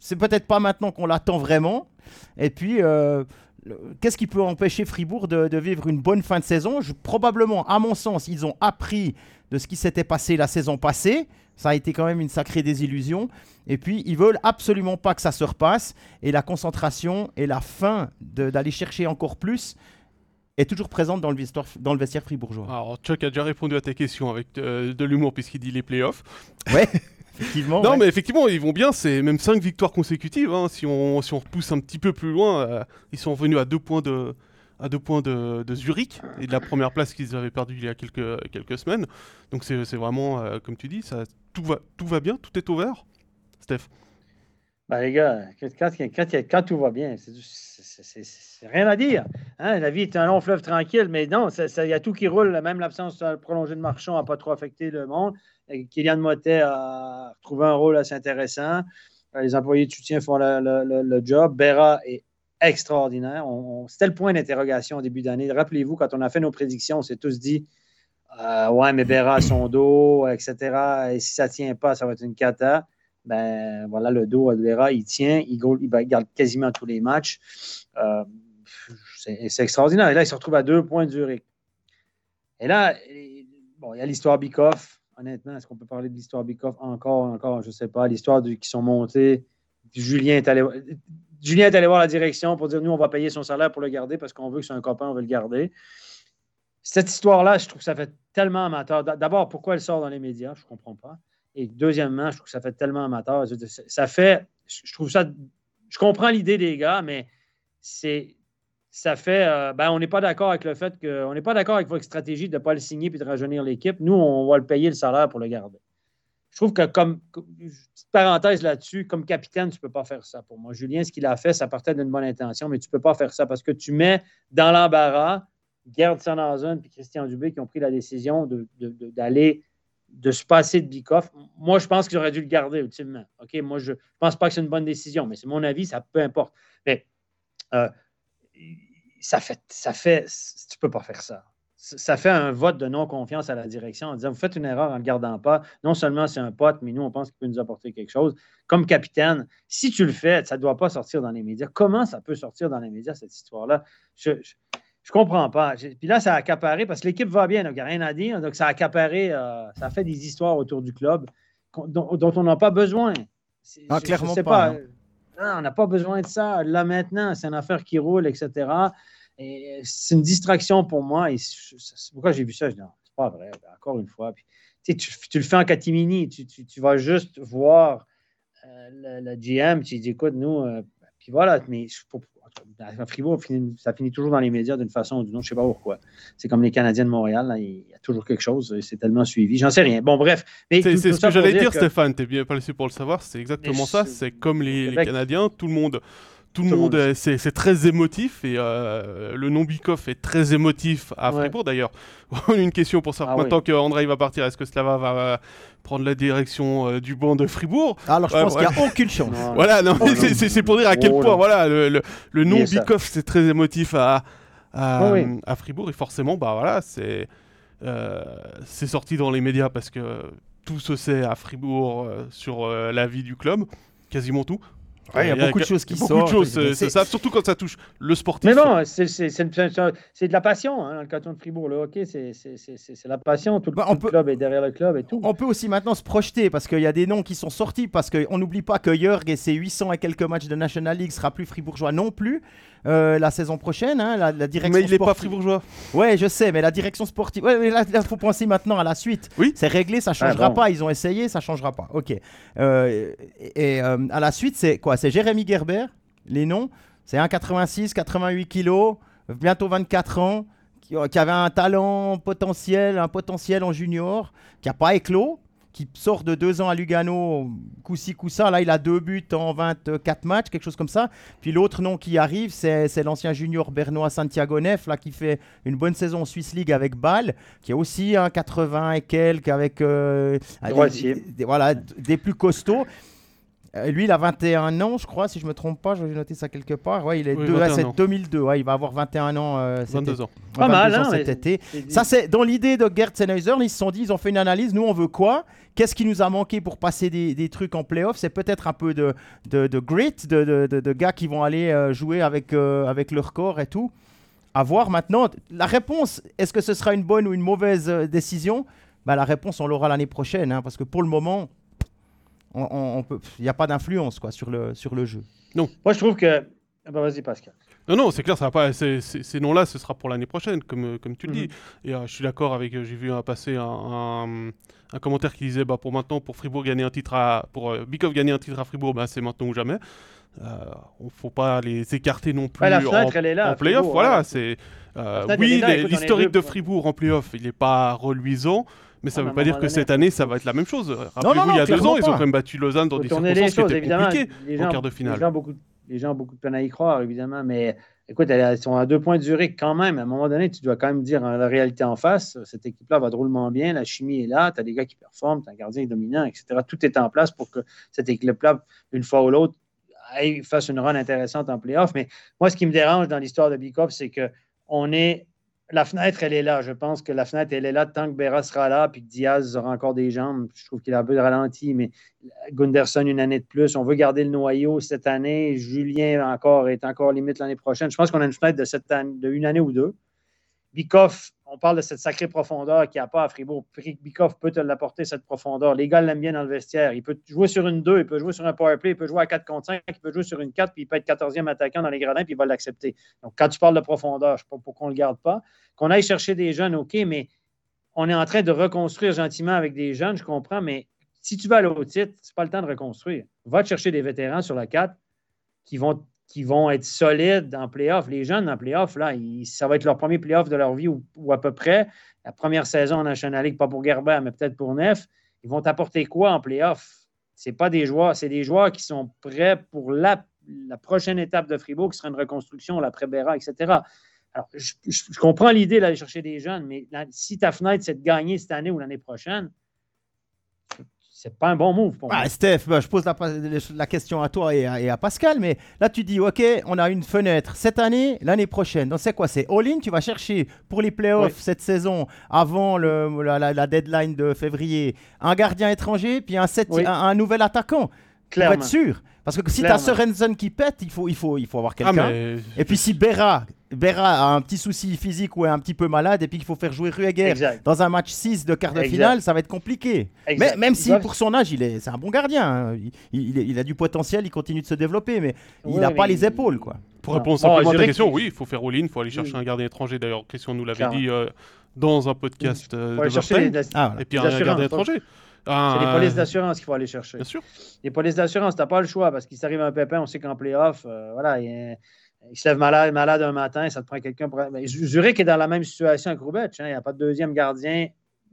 C'est peut-être pas maintenant qu'on l'attend vraiment. Et puis, euh, qu'est-ce qui peut empêcher Fribourg de, de vivre une bonne fin de saison? Je- Probablement, à mon sens, ils ont appris de ce qui s'était passé la saison passée. Ça a été quand même une sacrée désillusion. Et puis, ils veulent absolument pas que ça se repasse. Et la concentration et la faim d'aller chercher encore plus est toujours présente dans le vestiaire, dans le vestiaire fribourgeois. Alors, Chuck a déjà répondu à ta question avec euh, de l'humour, puisqu'il dit les playoffs. Ouais, effectivement. non, ouais. mais effectivement, ils vont bien. C'est même 5 victoires consécutives. hein. Si, on, si on repousse un petit peu plus loin, euh, ils sont revenus à deux points de, à deux points de, Zurich et de la première place qu'ils avaient perdue il y a quelques, quelques semaines. Donc c'est vraiment, euh, comme tu dis, ça, tout, va, tout va bien, tout est ouvert. Steph? Ben, les gars, quand, tout va bien, c'est rien à dire. Hein. La vie est un long fleuve tranquille, mais non, il y a tout qui roule. Même l'absence prolongée de Marchand n'a pas trop affecté le monde. Kylian Motet a trouvé un rôle assez intéressant. Les employés de soutien font le, job. Berra est extraordinaire. C'était le point d'interrogation au début d'année. Rappelez-vous, quand on a fait nos prédictions, on s'est tous dit euh, Ouais, mais Berra a son dos, etc. Et si ça ne tient pas, ça va être une cata ben voilà, le dos Vera, il tient, il, garde quasiment tous les matchs. Euh, c'est extraordinaire. Et là, il se retrouve à deux points de Zurich. Et là, il y a l'histoire Bikoff. Honnêtement, est-ce qu'on peut parler de l'histoire Bikoff encore, encore, je ne sais pas. L'histoire qui sont montés. Julien est, allé, Julien est allé voir la direction pour dire nous, on va payer son salaire pour le garder parce qu'on veut que c'est un copain, on veut le garder. Cette histoire-là, je trouve que ça fait tellement amateur. D'abord, pourquoi elle sort dans les médias? Je ne comprends pas. Et deuxièmement, je trouve que ça fait tellement amateur. Ça fait, je trouve ça, je comprends l'idée des gars, mais c'est, ça fait, euh, ben, on n'est pas d'accord avec le fait que, on n'est pas d'accord avec votre stratégie de ne pas le signer puis de rajeunir l'équipe. Nous, on va le payer le salaire pour le garder. Je trouve que comme, petite parenthèse là-dessus, comme capitaine, tu ne peux pas faire ça pour moi. Julien, ce qu'il a fait, ça partait d'une bonne intention, mais tu ne peux pas faire ça parce que tu mets dans l'embarras Gerd Sanderson et Christian Dubé qui ont pris la décision d'aller de se passer de Bikoff, moi, je pense qu'ils auraient dû le garder ultimement. Moi, je ne pense pas que c'est une bonne décision, mais c'est mon avis, ça peu importe. Mais euh, ça fait, ça fait, tu ne peux pas faire ça. Ça fait un vote de non-confiance à la direction en disant Vous faites une erreur en ne le gardant pas. Non seulement c'est un pote, mais nous, on pense qu'il peut nous apporter quelque chose. Comme capitaine, si tu le fais, ça ne doit pas sortir dans les médias. Comment ça peut sortir dans les médias, cette histoire-là? je, je comprends pas. Puis là, ça a accaparé, parce que l'équipe va bien, donc il n'y a rien à dire. Donc ça a accaparé, euh, ça a fait des histoires autour du club dont, on n'a pas besoin. Ah, clairement pas. on n'a pas besoin de ça. Là maintenant, c'est une affaire qui roule, etc. Et c'est une distraction pour moi. Et pourquoi j'ai vu ça? Je dis, c'est pas vrai. Encore une fois. Puis, tu, le fais en catimini. Tu, tu, vas juste voir euh, le, GM. Tu dis, écoute, nous, euh, puis voilà. Mais à Fribourg, ça finit toujours dans les médias d'une façon ou d'une autre, je ne sais pas pourquoi. C'est comme les Canadiens de Montréal, il y a toujours quelque chose, c'est tellement suivi. J'en sais rien. Bon, bref. C'est ce que j'allais dire, Stéphane, tu es bien placé pour le savoir, c'est exactement ça. C'est comme les, Canadiens, tout le monde tout le monde, c'est très émotif et euh, le nom Bikoff est très émotif à Fribourg d'ailleurs. Une question pour savoir ah maintenant que qu'André va partir, est-ce que Slava va prendre la direction euh, du banc de Fribourg? Alors je pense qu'il n'y a aucune chance. voilà, non, oh, c'est pour dire à quel oh, point voilà le, le, nom Bikoff c'est très émotif à, à, oh, à, Fribourg et forcément bah voilà c'est euh, c'est sorti dans les médias parce que tout se sait à Fribourg sur la vie du club, quasiment tout il y a beaucoup de choses qui sortent. Beaucoup de choses, ça, surtout quand ça touche le sportif. Mais non, c'est de la passion, hein, le canton de Fribourg. Le hockey, c'est la passion. Tout, le, bah, club est derrière le club et tout. On peut aussi maintenant se projeter parce qu'il y a des noms qui sont sortis. Parce qu'on n'oublie pas que Jörg et ses 800 et quelques matchs de National League sera plus fribourgeois non plus. Euh, la saison prochaine, hein, la, direction Mais il n'est pas fribourgeois. Ouais, je sais, mais la direction sportive. Ouais, mais là, il faut penser maintenant à la suite. Oui. C'est réglé, ça changera ah, pas. Ils ont essayé, ça changera pas. Ok. Euh, et euh, à la suite, c'est quoi? C'est Jérémy Gerber, les noms. C'est 1,86, 88 kilos, bientôt 24 ans, qui, qui, avait un talent potentiel, un potentiel en junior, qui n'a pas éclos qui sort de deux ans à Lugano, coup-ci, coup-ça. Là, il a deux buts en 24 matchs, quelque chose comme ça. Puis l'autre nom qui arrive, c'est l'ancien junior bernois Santiago Neff, là, qui fait une bonne saison en Swiss League avec Bâle, qui a aussi un 80 et quelques avec euh, des, voilà, des plus costauds. Euh, lui, il a 21 ans, je crois, si je me trompe pas. Je vais noter ça quelque part. Ouais, il est, 2002. il va avoir 21 ans. 22 euh, ans. Pas mal, hein, cet été. Ça, c'est dans l'idée de Gerd Sennheiser. Ils se sont dit, ils ont fait une analyse. Nous, on veut quoi? Qu'est-ce qui nous a manqué pour passer des, trucs en playoff? C'est peut-être un peu de, grit, de, gars qui vont aller euh, jouer avec, avec leur corps et tout. À voir maintenant. La réponse, est-ce que ce sera une bonne ou une mauvaise décision? Bah, La réponse, on l'aura l'année prochaine. Hein, parce que pour le moment, il n'y a pas d'influence quoi sur le, sur le jeu. Non. Moi, je trouve que. Ah bah, vas-y, Pascal. Non, non, c'est clair, ça va pas. Ces, noms-là, ce sera pour l'année prochaine, comme, comme tu le dis. Mhm. Et euh, je suis d'accord avec. Euh, j'ai vu passer un, un, commentaire qui disait bah, pour maintenant, pour Fribourg gagner un titre à. Pour euh, Bikov gagner un titre à Fribourg, bah, c'est maintenant ou jamais. Il ne faut pas les écarter non plus la en, elle est là, en playoff. Voilà, c'est. oui, l'historique de Fribourg en playoff, il n'est pas reluisant. Mais ça ne veut pas dire que cette année, ça va être la même chose. Rappelez-vous, il y a deux ans, ils ont quand même battu Lausanne dans des circonstances qui étaient compliquées en quart de finale. Les gens, ont beaucoup de peine à y croire, évidemment, mais écoute, elles sont à deux points de Zurich quand même. À un moment donné, tu dois quand même dire la réalité en face. Cette équipe-là va drôlement bien, la chimie est là, tu as des gars qui performent, tu as un gardien dominant, etc. Tout est en place pour que cette équipe-là, une fois ou l'autre, fasse une run intéressante en playoff. Mais moi, ce qui me dérange dans l'histoire de Bikov, c'est qu'on est la fenêtre, elle est là. Je pense que la fenêtre, elle est là tant que Berra sera là, puis que Diaz aura encore des jambes. Je trouve qu'il a un peu de ralenti, mais Gunderson, une année de plus. On veut garder le noyau cette année. Julien encore est encore limite l'année prochaine. Je pense qu'on a une fenêtre de, cette année, de une année ou deux. Bikoff, on parle de cette sacrée profondeur qu'il n'y a pas à Fribourg. Bikoff peut te l'apporter, cette profondeur. Les gars l'aiment bien dans le vestiaire. Il peut jouer sur une 2, il peut jouer sur un power play, il peut jouer à 4 contre 5, il peut jouer sur une 4, puis il peut être 14e attaquant dans les gradins, puis il va l'accepter. Donc, quand tu parles de profondeur, je ne sais pas pourquoi on ne le garde pas. Qu'on aille chercher des jeunes, OK, mais on est en train de reconstruire gentiment avec des jeunes, je comprends, mais si tu vas aller au titre, ce n'est pas le temps de reconstruire. Va te chercher des vétérans sur la 4 qui vont qui vont être solides en playoff. Les jeunes en playoff, là, ça va être leur premier playoff de leur vie ou, à peu près. La première saison en National League, pas pour Gerber, mais peut-être pour Neuf. Ils vont apporter quoi en playoff? Ce pas des joueurs, c'est des joueurs qui sont prêts pour la, prochaine étape de Fribourg, qui sera une reconstruction, l'après-Béra, etc. Alors, je, comprends l'idée d'aller chercher des jeunes, mais si ta fenêtre, c'est de gagner cette année ou l'année prochaine, c'est pas un bon move pour moi. Steph, bah, je pose la, question à toi et à, Pascal, mais là tu dis, ok, on a une fenêtre cette année, l'année prochaine. Donc c'est quoi? C'est all-in? Tu vas chercher pour les playoffs cette saison, avant le, la, deadline de février, un gardien étranger, puis un, un, nouvel attaquant. Clairement. Pour être sûr. Parce que si tu as Sorensen qui pète, il faut, il faut, il faut avoir ah, quelqu'un. Et puis si Berra Berra a un petit souci physique ou est un petit peu malade et puis qu'il faut faire jouer Rueger dans un match 6 de quart de finale, ça va être compliqué. Mais, même si pour son âge, il est, c'est un bon gardien. Hein. Il, a du potentiel, il continue de se développer, mais il n'a pas les épaules. quoi. Pour répondre simplement à ta question, oui, il faut faire all-in, il faut aller chercher un gardien étranger. D'ailleurs, Christian nous l'avait dit euh, dans un podcast euh, de chercher ah, Et puis un gardien étranger. C'est les polices d'assurance qu'il faut aller chercher. Bien sûr. Les polices d'assurance, tu n'as pas le choix parce qu'il s'arrive un pépin, on sait qu'en playoff, euh, voilà, il il se lève malade, malade un matin, ça te prend quelqu'un pour. Zurich est dans la même situation que Roubetch. Hein. Il n'y a pas de deuxième gardien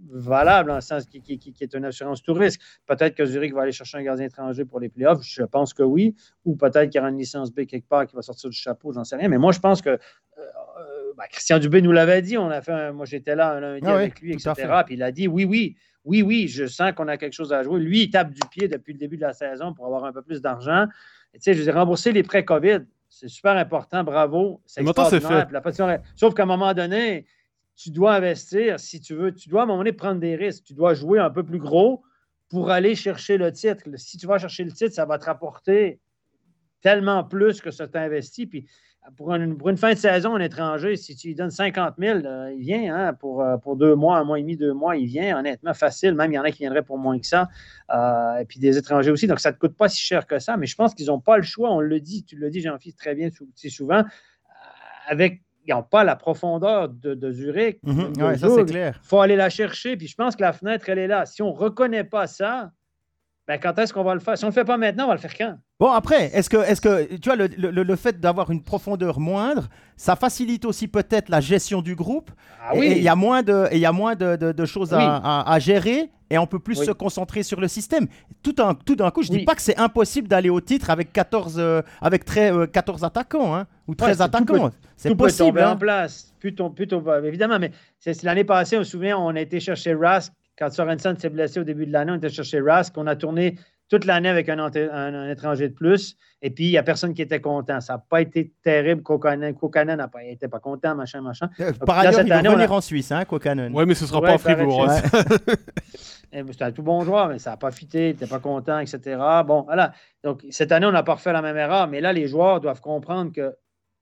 valable, en le sens qui, qui, est une assurance tout risque. Peut-être que Zurich va aller chercher un gardien étranger pour les playoffs. Je pense que oui. Ou peut-être qu'il y aura une licence B quelque part qui va sortir du chapeau, j'en sais rien. Mais moi, je pense que. Euh, euh, ben, Christian Dubé nous l'avait dit. On a fait moi, j'étais là un lundi ah avec lui, etc. Puis il a dit oui, oui. Oui, oui, je sens qu'on a quelque chose à jouer. Lui, il tape du pied depuis le début de la saison pour avoir un peu plus d'argent. Tu sais, je vous ai remboursé les prêts COVID. C'est super important, bravo. C'est extraordinaire. Sauf qu'à un moment donné, tu dois investir si tu veux. Tu dois à un moment donné prendre des risques. Tu dois jouer un peu plus gros pour aller chercher le titre. Si tu vas chercher le titre, ça va te rapporter tellement plus que ça t'investit. Puis pour une, fin de saison, un étranger, si tu lui donnes 50 000, euh, il vient hein, pour, euh, pour deux mois, un mois et demi, deux mois, il vient honnêtement facile. Même il y en a qui viendraient pour moins que ça. Euh, et puis des étrangers aussi. Donc ça ne te coûte pas si cher que ça. Mais je pense qu'ils n'ont pas le choix. On le dit, tu le dis, Jean-Philippe, très bien souvent. Avec ils n'ont pas la profondeur de, Zurich. Mhm. ça, c'est clair. Il faut aller la chercher. Puis je pense que la fenêtre, elle est là. Si on ne reconnaît pas ça, ben, quand est-ce qu'on va le faire? Si on ne le fait pas maintenant, on va le faire quand? Bon, après, est-ce que, est que tu vois, le, le, fait d'avoir une profondeur moindre, ça facilite aussi peut-être la gestion du groupe. Ah oui. il y a moins de, y a moins de, de, choses à, à, gérer et on peut plus se concentrer sur le système. Tout, un, tout d'un coup, je ne dis pas que c'est impossible d'aller au titre avec 14, euh, avec très, 14 euh, attaquants hein, ou 13 attaquants. C'est possible. Peut hein. en place. Plutôt, plutôt, évidemment, mais c'est, l'année passée, on se souvient, on a été chercher Rask quand Sorensen s'est blessé au début de l'année, on était chercher Rask. On a tourné toute l'année avec un, étranger de plus. Et puis, il n'y a personne qui était content. Ça n'a pas été terrible. Kokanen n'était pas content, machin, machin. Euh, par ailleurs, il va venir en Suisse, hein, Kokanen. Oui, mais ce ne sera pas en Fribourg. Hein. Eh, c'était un tout bon joueur, mais ça n'a pas fité, il n'était pas content, etc. Bon, voilà. Donc, cette année, on n'a pas refait la même erreur. Mais là, les joueurs doivent comprendre que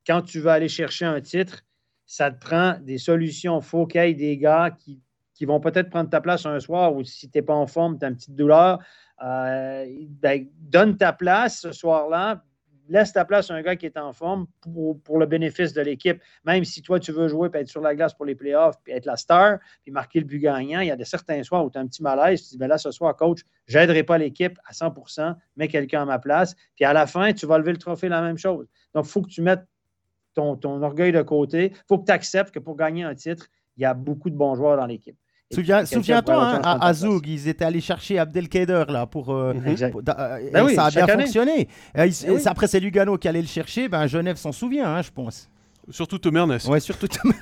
quand tu veux aller chercher un titre, ça te prend des solutions. Il faut qu'il y ait des gars qui qui vont peut-être prendre ta place un soir ou si tu n'es pas en forme, tu as une petite douleur, euh, ben, donne ta place ce soir-là, laisse ta place à un gars qui est en forme pour, le bénéfice de l'équipe. Même si toi, tu veux jouer et être sur la glace pour les playoffs, puis être la star, puis marquer le but gagnant, il y a des certains soirs où tu as un petit malaise, tu dis, ben là, ce soir, coach, je n'aiderai pas l'équipe à 100% mets quelqu'un à ma place. Puis à la fin, tu vas lever le trophée la même chose. Donc, il faut que tu mettes ton, ton orgueil de côté. Il faut que tu acceptes que pour gagner un titre, il y a beaucoup de bons joueurs dans l'équipe. Souviens-toi, hein, à, Zoug, ils étaient allés chercher Abdelkader là pour. Euh, mhm. euh, ben ça a bien fonctionné. Ben après, c'est Lugano qui allait le chercher. Ben, Genève s'en souvient, hein, je pense. Surtout Tom Ernest. Ouais, surtout Tom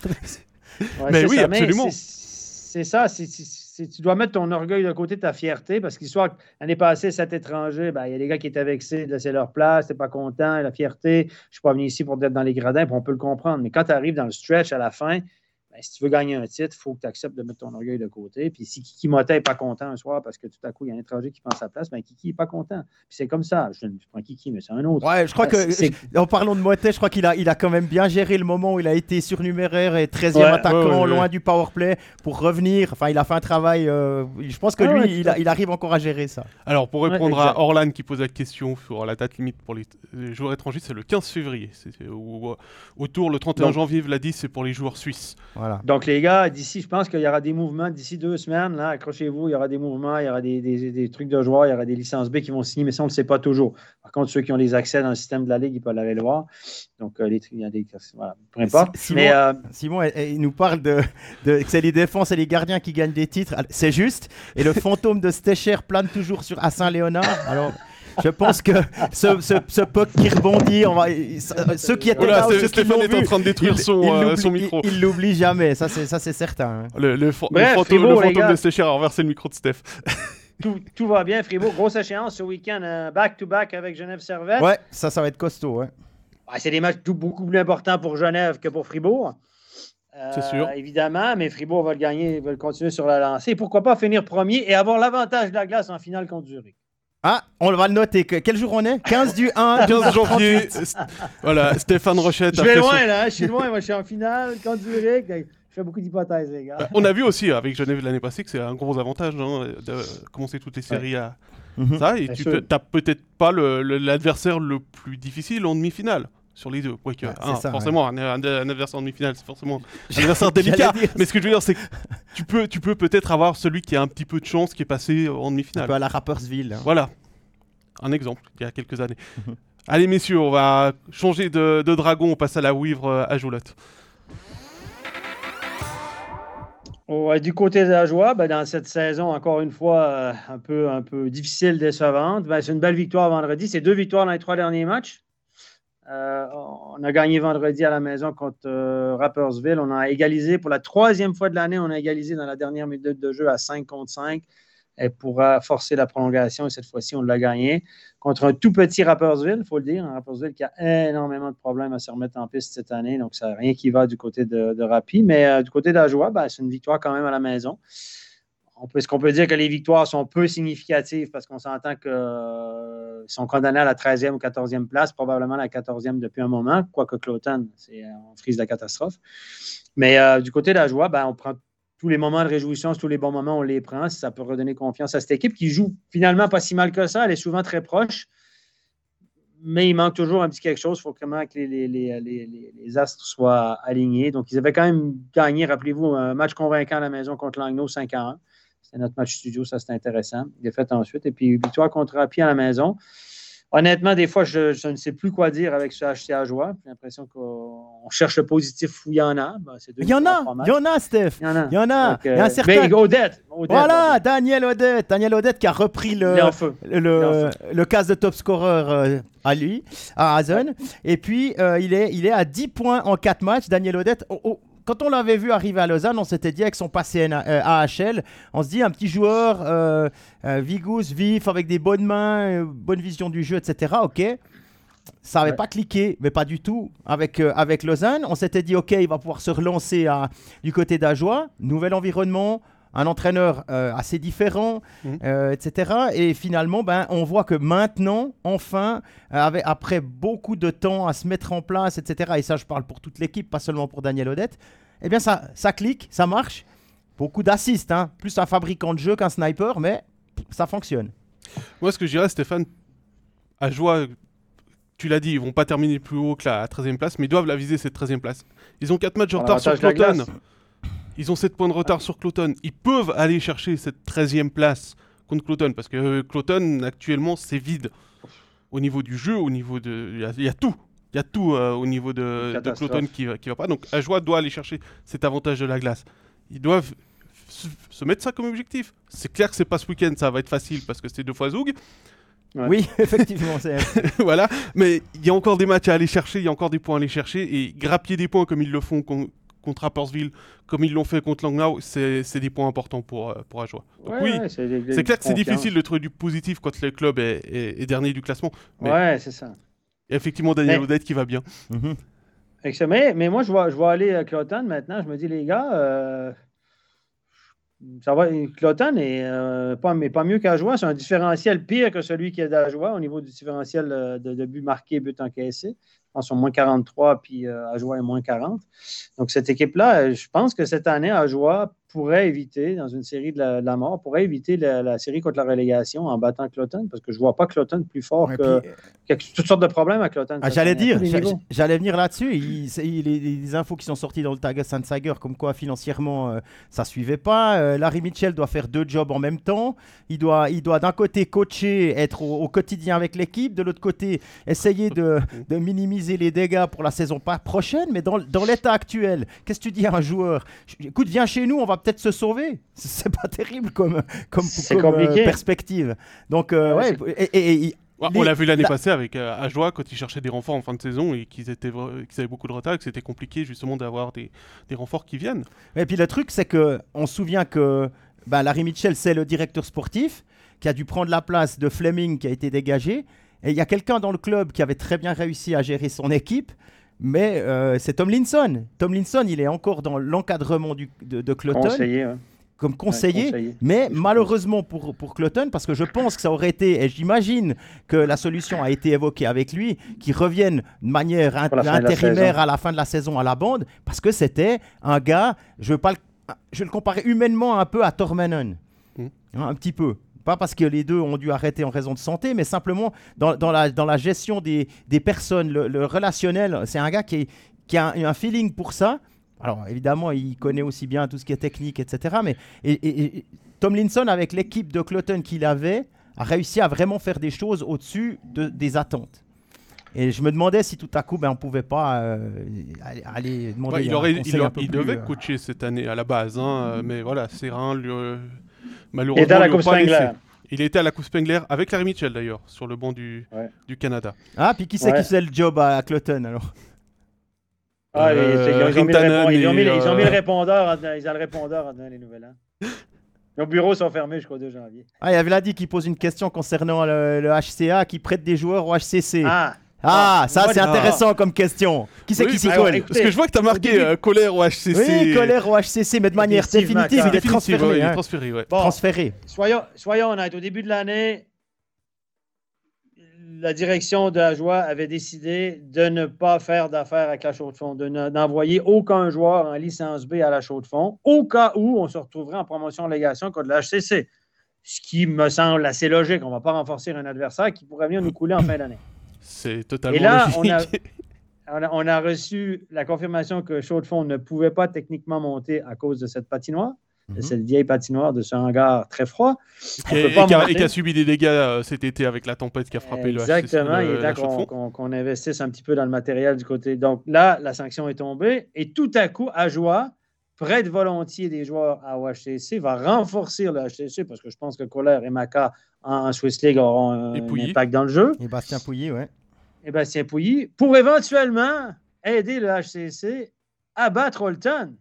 mais oui, absolument. C'est ça. tu dois mettre ton orgueil de côté, ta fierté, parce qu'histoire l'année passée, cet étranger, ben, il y a des gars qui étaient vexés de laisser leur place, t'es pas content, la fierté. Je ne suis pas venu ici pour être dans les gradins, puis on peut le comprendre. Mais quand tu arrives dans le stretch à la fin, ben, si tu veux gagner un titre, il faut que tu acceptes de mettre ton orgueil de côté. Puis si Kiki Motta n'est pas content un soir parce que tout à coup, il y a un étranger qui prend sa place, ben Kiki n'est pas content. Puis c'est comme ça. Je, prends Kiki, mais c'est un autre. Ouais, je crois que, en parlant de Motta, je crois qu'il a, il a quand même bien géré le moment où il a été surnuméraire et 13e attaquant, loin du power play, pour revenir. Enfin, il a fait un travail. Euh, je pense que ah lui, il, arrive encore à gérer ça. Alors, pour répondre à Orlan qui pose la question sur la date limite pour les joueurs étrangers, c'est le 15 février. C'est, autour, le 31 janvier, Vladis, c'est pour les joueurs suisses. Voilà. Donc, les gars, d'ici, je pense qu'il y aura des mouvements d'ici deux semaines. Là, accrochez-vous, il y aura des mouvements, il y aura des, trucs de joueurs, il y aura des licences B qui vont signer, mais ça, on ne le sait pas toujours. Par contre, ceux qui ont les accès dans le système de la Ligue, ils peuvent aller le voir. Donc, euh, les, il y a des. Voilà, peu importe. Simon, mais, euh, Simon il nous parle de, que c'est les défenses et les gardiens qui gagnent des titres. C'est juste. Et le fantôme de Stecher plane toujours sur à Saint-Léonard. Alors. Je pense que ce, ce, ce puck qui rebondit, on va, ceux qui étaient là, ceux qui l'ont est en train de détruire son, euh, son micro. Il l'oublie jamais, ça c'est ça c'est certain. Le, le, fantôme, le fantôme de Stécher a renversé le micro de Steph. Tout, tout, va bien, Fribourg. Grosse échéance ce week-end, euh, back-to-back avec Genève Servette. Ouais, ça, ça va être costaud. Ouais. c'est des matchs tout, beaucoup plus importants pour Genève que pour Fribourg. Euh, c'est sûr. Évidemment, mais Fribourg va le gagner, va le continuer sur la lancée. pourquoi pas finir premier et avoir l'avantage de la glace en finale contre Zurich. Ah, on va le noter. Quel jour on est? 15 du 1, 15 janvier. voilà, Stéphane Rochette. Je vais loin, là. Je suis loin. Moi, je suis en finale. Quand Zurich. Je fais beaucoup d'hypothèses, les gars. On a vu aussi avec Genève l'année passée que c'est un gros avantage de commencer toutes les séries à mhm. ça. Et tu n'as peut-être pas l'adversaire le, plus difficile en demi-finale sur les deux. forcément, un, adversaire en demi-finale, c'est forcément un adversaire délicat. Mais ce que je veux dire, c'est que tu peux, tu peux peut-être avoir celui qui a un petit peu de chance qui est passé en demi-finale. Un peu à la Rappersville. Hein. Voilà. Un exemple, il y a quelques années. Allez, messieurs, on va changer de, dragon, on passe à la Wivre euh, à Joulotte. du côté de la joie, ben, dans cette saison, encore une fois, euh, un, peu, un peu difficile, décevante, ben, c'est une belle victoire vendredi. C'est deux victoires dans les trois derniers matchs. Euh, on a gagné vendredi à la maison contre euh, Rappersville. On a égalisé pour la troisième fois de l'année. On a égalisé dans la dernière minute de jeu à 5 contre 5 et pourra forcer la prolongation. Et cette fois-ci, on l'a gagné contre un tout petit Rappersville, il faut le dire. Un Rappersville qui a énormément de problèmes à se remettre en piste cette année. Donc, ça n'a rien qui va du côté de, de Mais euh, du côté de la joie, ben, c'est une victoire quand même à la maison est-ce qu'on peut dire que les victoires sont peu significatives parce qu'on s'entend qu'ils euh, sont condamnés à la 13e ou 14e place, probablement la 14e depuis un moment, quoique Cloton, c'est en frise de la catastrophe. Mais euh, du côté de la joie, ben, on prend tous les moments de réjouissance, tous les bons moments, on les prend. Ça peut redonner confiance à cette équipe qui joue finalement pas si mal que ça. Elle est souvent très proche, mais il manque toujours un petit quelque chose. Il faut vraiment que les, les, astres soient alignés. Donc, ils avaient quand même gagné, rappelez-vous, un match convaincant à la maison contre Langnau 5 à 1. C'était notre match studio, ça c'était intéressant. Il est fait ensuite. Et puis victoire contre Rapi à la maison. Honnêtement, des fois, je, ne sais plus quoi dire avec ce HCA Joie. J'ai l'impression qu'on cherche le positif où il y en a. Ben, il y en a, il y en a, Steph. Il y en a. Il y en a. il y a un euh, certain... Odette. Voilà, Daniel Odette. Daniel Odette qui a repris le, le, le, casque de top scorer euh, à lui, à Hazen. Et puis, euh, il, est, il est à 10 points en 4 matchs. Daniel Odette, quand on l'avait vu arriver à Lausanne, on s'était dit avec son passé AHL, on se dit un petit joueur euh, euh, vigous, vif, avec des bonnes mains, euh, bonne vision du jeu, etc. Ok. Ça n'avait pas cliqué, mais pas du tout avec, avec Lausanne. On s'était dit, ok, il va pouvoir se relancer à, du côté d'Ajoie. Nouvel environnement, un entraîneur euh, assez différent, mmh. euh, etc. Et finalement, ben, on voit que maintenant, enfin, euh, après beaucoup de temps à se mettre en place, etc., et ça je parle pour toute l'équipe, pas seulement pour Daniel Odette, eh bien ça, ça clique, ça marche. Beaucoup d'assists, hein. plus un fabricant de jeu qu'un sniper, mais ça fonctionne. Moi, ce que je dirais, Stéphane, à joie, tu l'as dit, ils vont pas terminer plus haut que la 13e place, mais ils doivent la viser cette 13e place. Ils ont 4 matchs de retard sur Cloton. Ils ont 7 points de retard sur Cloton. Ils peuvent aller chercher cette 13e place contre Cloton parce que euh, Cloton, actuellement, c'est vide. Au niveau du jeu, au niveau de. Il y, a tout. Il y a tout euh, au niveau de, de Cloton qui, qui va pas. Donc Ajoie doit aller chercher cet avantage de la glace. Ils doivent se, mettre ça comme objectif. C'est clair que c'est pas ce week-end, ça va être facile parce que c'est deux fois Zoug. Oui, effectivement. voilà, mais il y a encore des matchs à aller chercher, il y a encore des points à aller chercher et grappiller des points comme ils le font contre Rappersville, comme ils l'ont fait contre Langnau, c'est des points importants pour, euh, pour Ajoie. oui, c'est clair que c'est difficile de trouver du positif quand le club est, dernier du classement. Mais ouais, c'est ça. effectivement Daniel Odette qui va bien. Mhm. mais, mais, moi, je vois, je vois aller à Cloton maintenant. Je me dis, les gars, euh, ça va. Cloton est euh, pas, mais pas mieux qu'Ajoie. C'est un différentiel pire que celui qui est d'Ajoie au niveau du différentiel de, de buts marqués, buts encaissés sont moins 43, puis euh, Ajoie est moins 40. Donc, cette équipe-là, je pense que cette année, Ajoie pourrait éviter, dans une série de la, mort, pourrait éviter la, série contre la relégation en battant Cloton, parce que je ne vois pas Cloton plus fort que, euh, toutes sortes de problèmes à Cloton. Ah, j'allais dire, j'allais venir là-dessus. Il, les, infos qui sont sorties dans le tag Sager, comme quoi financièrement, euh, ça ne suivait pas. Euh, Larry Mitchell doit faire deux jobs en même temps. Il doit, il doit d'un côté coacher, être au, quotidien avec l'équipe, de l'autre côté essayer de, minimiser les dégâts pour la saison prochaine. Mais dans, dans l'état actuel, qu'est-ce que tu dis à un joueur? Écoute, viens chez nous, on va peut-être se sauver. C'est pas terrible comme, comme, euh, perspective. Donc, euh, ouais, et, on l'a vu l'année passée avec euh, Ajoie quand ils cherchaient des renforts en fin de saison et qu'ils étaient qu'ils avaient beaucoup de retard et que c'était compliqué justement d'avoir des, des, renforts qui viennent. Et puis le truc c'est que on se souvient que bah, Larry Mitchell c'est le directeur sportif qui a dû prendre la place de Fleming qui a été dégagé et il y a quelqu'un dans le club qui avait très bien réussi à gérer son équipe mais euh, c'est Tom Linson. Tom Linson, il est encore dans l'encadrement de, de Cloton. Conseiller, Comme conseiller, mais malheureusement pour, pour Cloton, parce que je pense que ça aurait été, et j'imagine que la solution a été évoquée avec lui, qu'il revienne de manière intérimaire à la fin de la saison à la bande, parce que c'était un gars, je, veux pas je le comparais humainement un peu à Tormenon. Hmm. un petit peu. Pas parce que les deux ont dû arrêter en raison de santé, mais simplement dans, dans, la, dans la, gestion des, des personnes, le, relationnel. C'est un gars qui, qui a un, feeling pour ça. Alors évidemment, il connaît aussi bien tout ce qui est technique, etc. Mais et, Tom Linson, avec l'équipe de Cloton qu'il avait, a réussi à vraiment faire des choses au-dessus de, des attentes. Et je me demandais si tout à coup, ben, on pouvait pas euh, aller, demander. il, aurait, il, devait euh, coacher cette année à la base, hein, mais voilà, Serein lui, Malheureusement, il était à la Coupe Spengler. Il était à la Coupe Spengler avec Larry Mitchell d'ailleurs, sur le banc du, du Canada. Ah, puis qui c'est qui faisait le job à, Cloton alors? Ah, ils, ont mis le, ils, ont mis, le répondeur, ils ont le répondeur les nouvelles. Hein. Nos bureaux sont fermés jusqu'au 2 janvier. Ah, il y avait Vladi qui pose une question concernant le, le HCA qui prête des joueurs au HCC. Ah, ah, ah, ça c'est intéressant comme question. Qui c'est qui s'y colle Parce que je vois que tu as marqué euh, colère au HCC. Oui, colère au HCC, mais de manière définitive, il est transféré. Hein. transféré, ouais. transféré. Soyons, soyons honnêtes, au début de l'année, la direction de la Joie avait décidé de ne pas faire d'affaires avec la Chaux de Fonds, de n'envoyer aucun joueur en licence B à la Chaux de Fonds, au cas où on se retrouverait en promotion-légation contre le HCC. Ce qui me semble assez logique. On ne va pas renforcer un adversaire qui pourrait venir nous couler en fin d'année. C'est totalement Et là, On a, reçu la confirmation que Chaud de Fond ne pouvait pas techniquement monter à cause de cette patinoire. Mhm. cette vieille patinoire de ce hangar très froid. Et, qui a, subi des dégâts euh, cet été avec la tempête qui a frappé le Exactement, il est temps qu'on investisse un petit peu dans le matériel du côté. Donc là, la sanction est tombée et tout à coup, Ajoie prête volontiers des joueurs à OHCC, va renforcer le HCC parce que je pense que Kohler et Maca en Swiss League auront un, impact dans le jeu. Et Bastien Pouilly, oui. Et Bastien Pouilly, pour éventuellement aider le HCC à battre Holton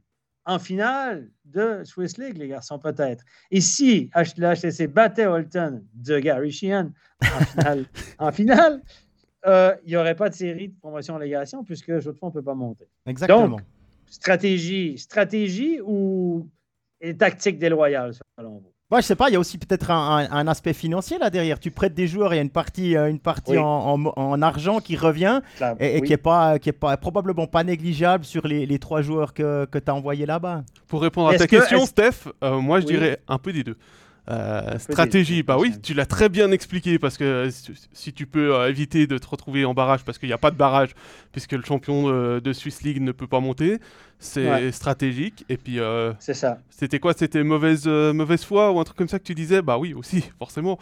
en finale de Swiss League, les garçons, peut-être. Et si le HCC battait Holton de Gary Sheehan en finale, euh, il n'y aurait pas de série de promotion-légation puisque Jeu-de-Fond ne peut pas monter. Exactement. Donc, stratégie, stratégie ou tactique déloyale, selon vous? Moi, je sais pas, il y a aussi peut-être un, aspect financier là derrière. Tu prêtes des joueurs, il y a une partie, euh, une partie en, argent qui revient et, qui est pas, qui est pas probablement pas négligeable sur les, trois joueurs que, que tu as envoyés là-bas. Pour répondre à ta question, Steph, euh, moi je dirais un peu des deux. Euh, stratégie, bah oui, tu l'as très bien expliqué parce que si tu peux euh, éviter de te retrouver en barrage parce qu'il n'y a pas de barrage puisque le champion euh, de Swiss League ne peut pas monter, c'est stratégique. Et puis, c'est ça. C'était quoi? C'était mauvaise, mauvaise foi ou un truc comme ça que tu disais? Bah oui, aussi, forcément.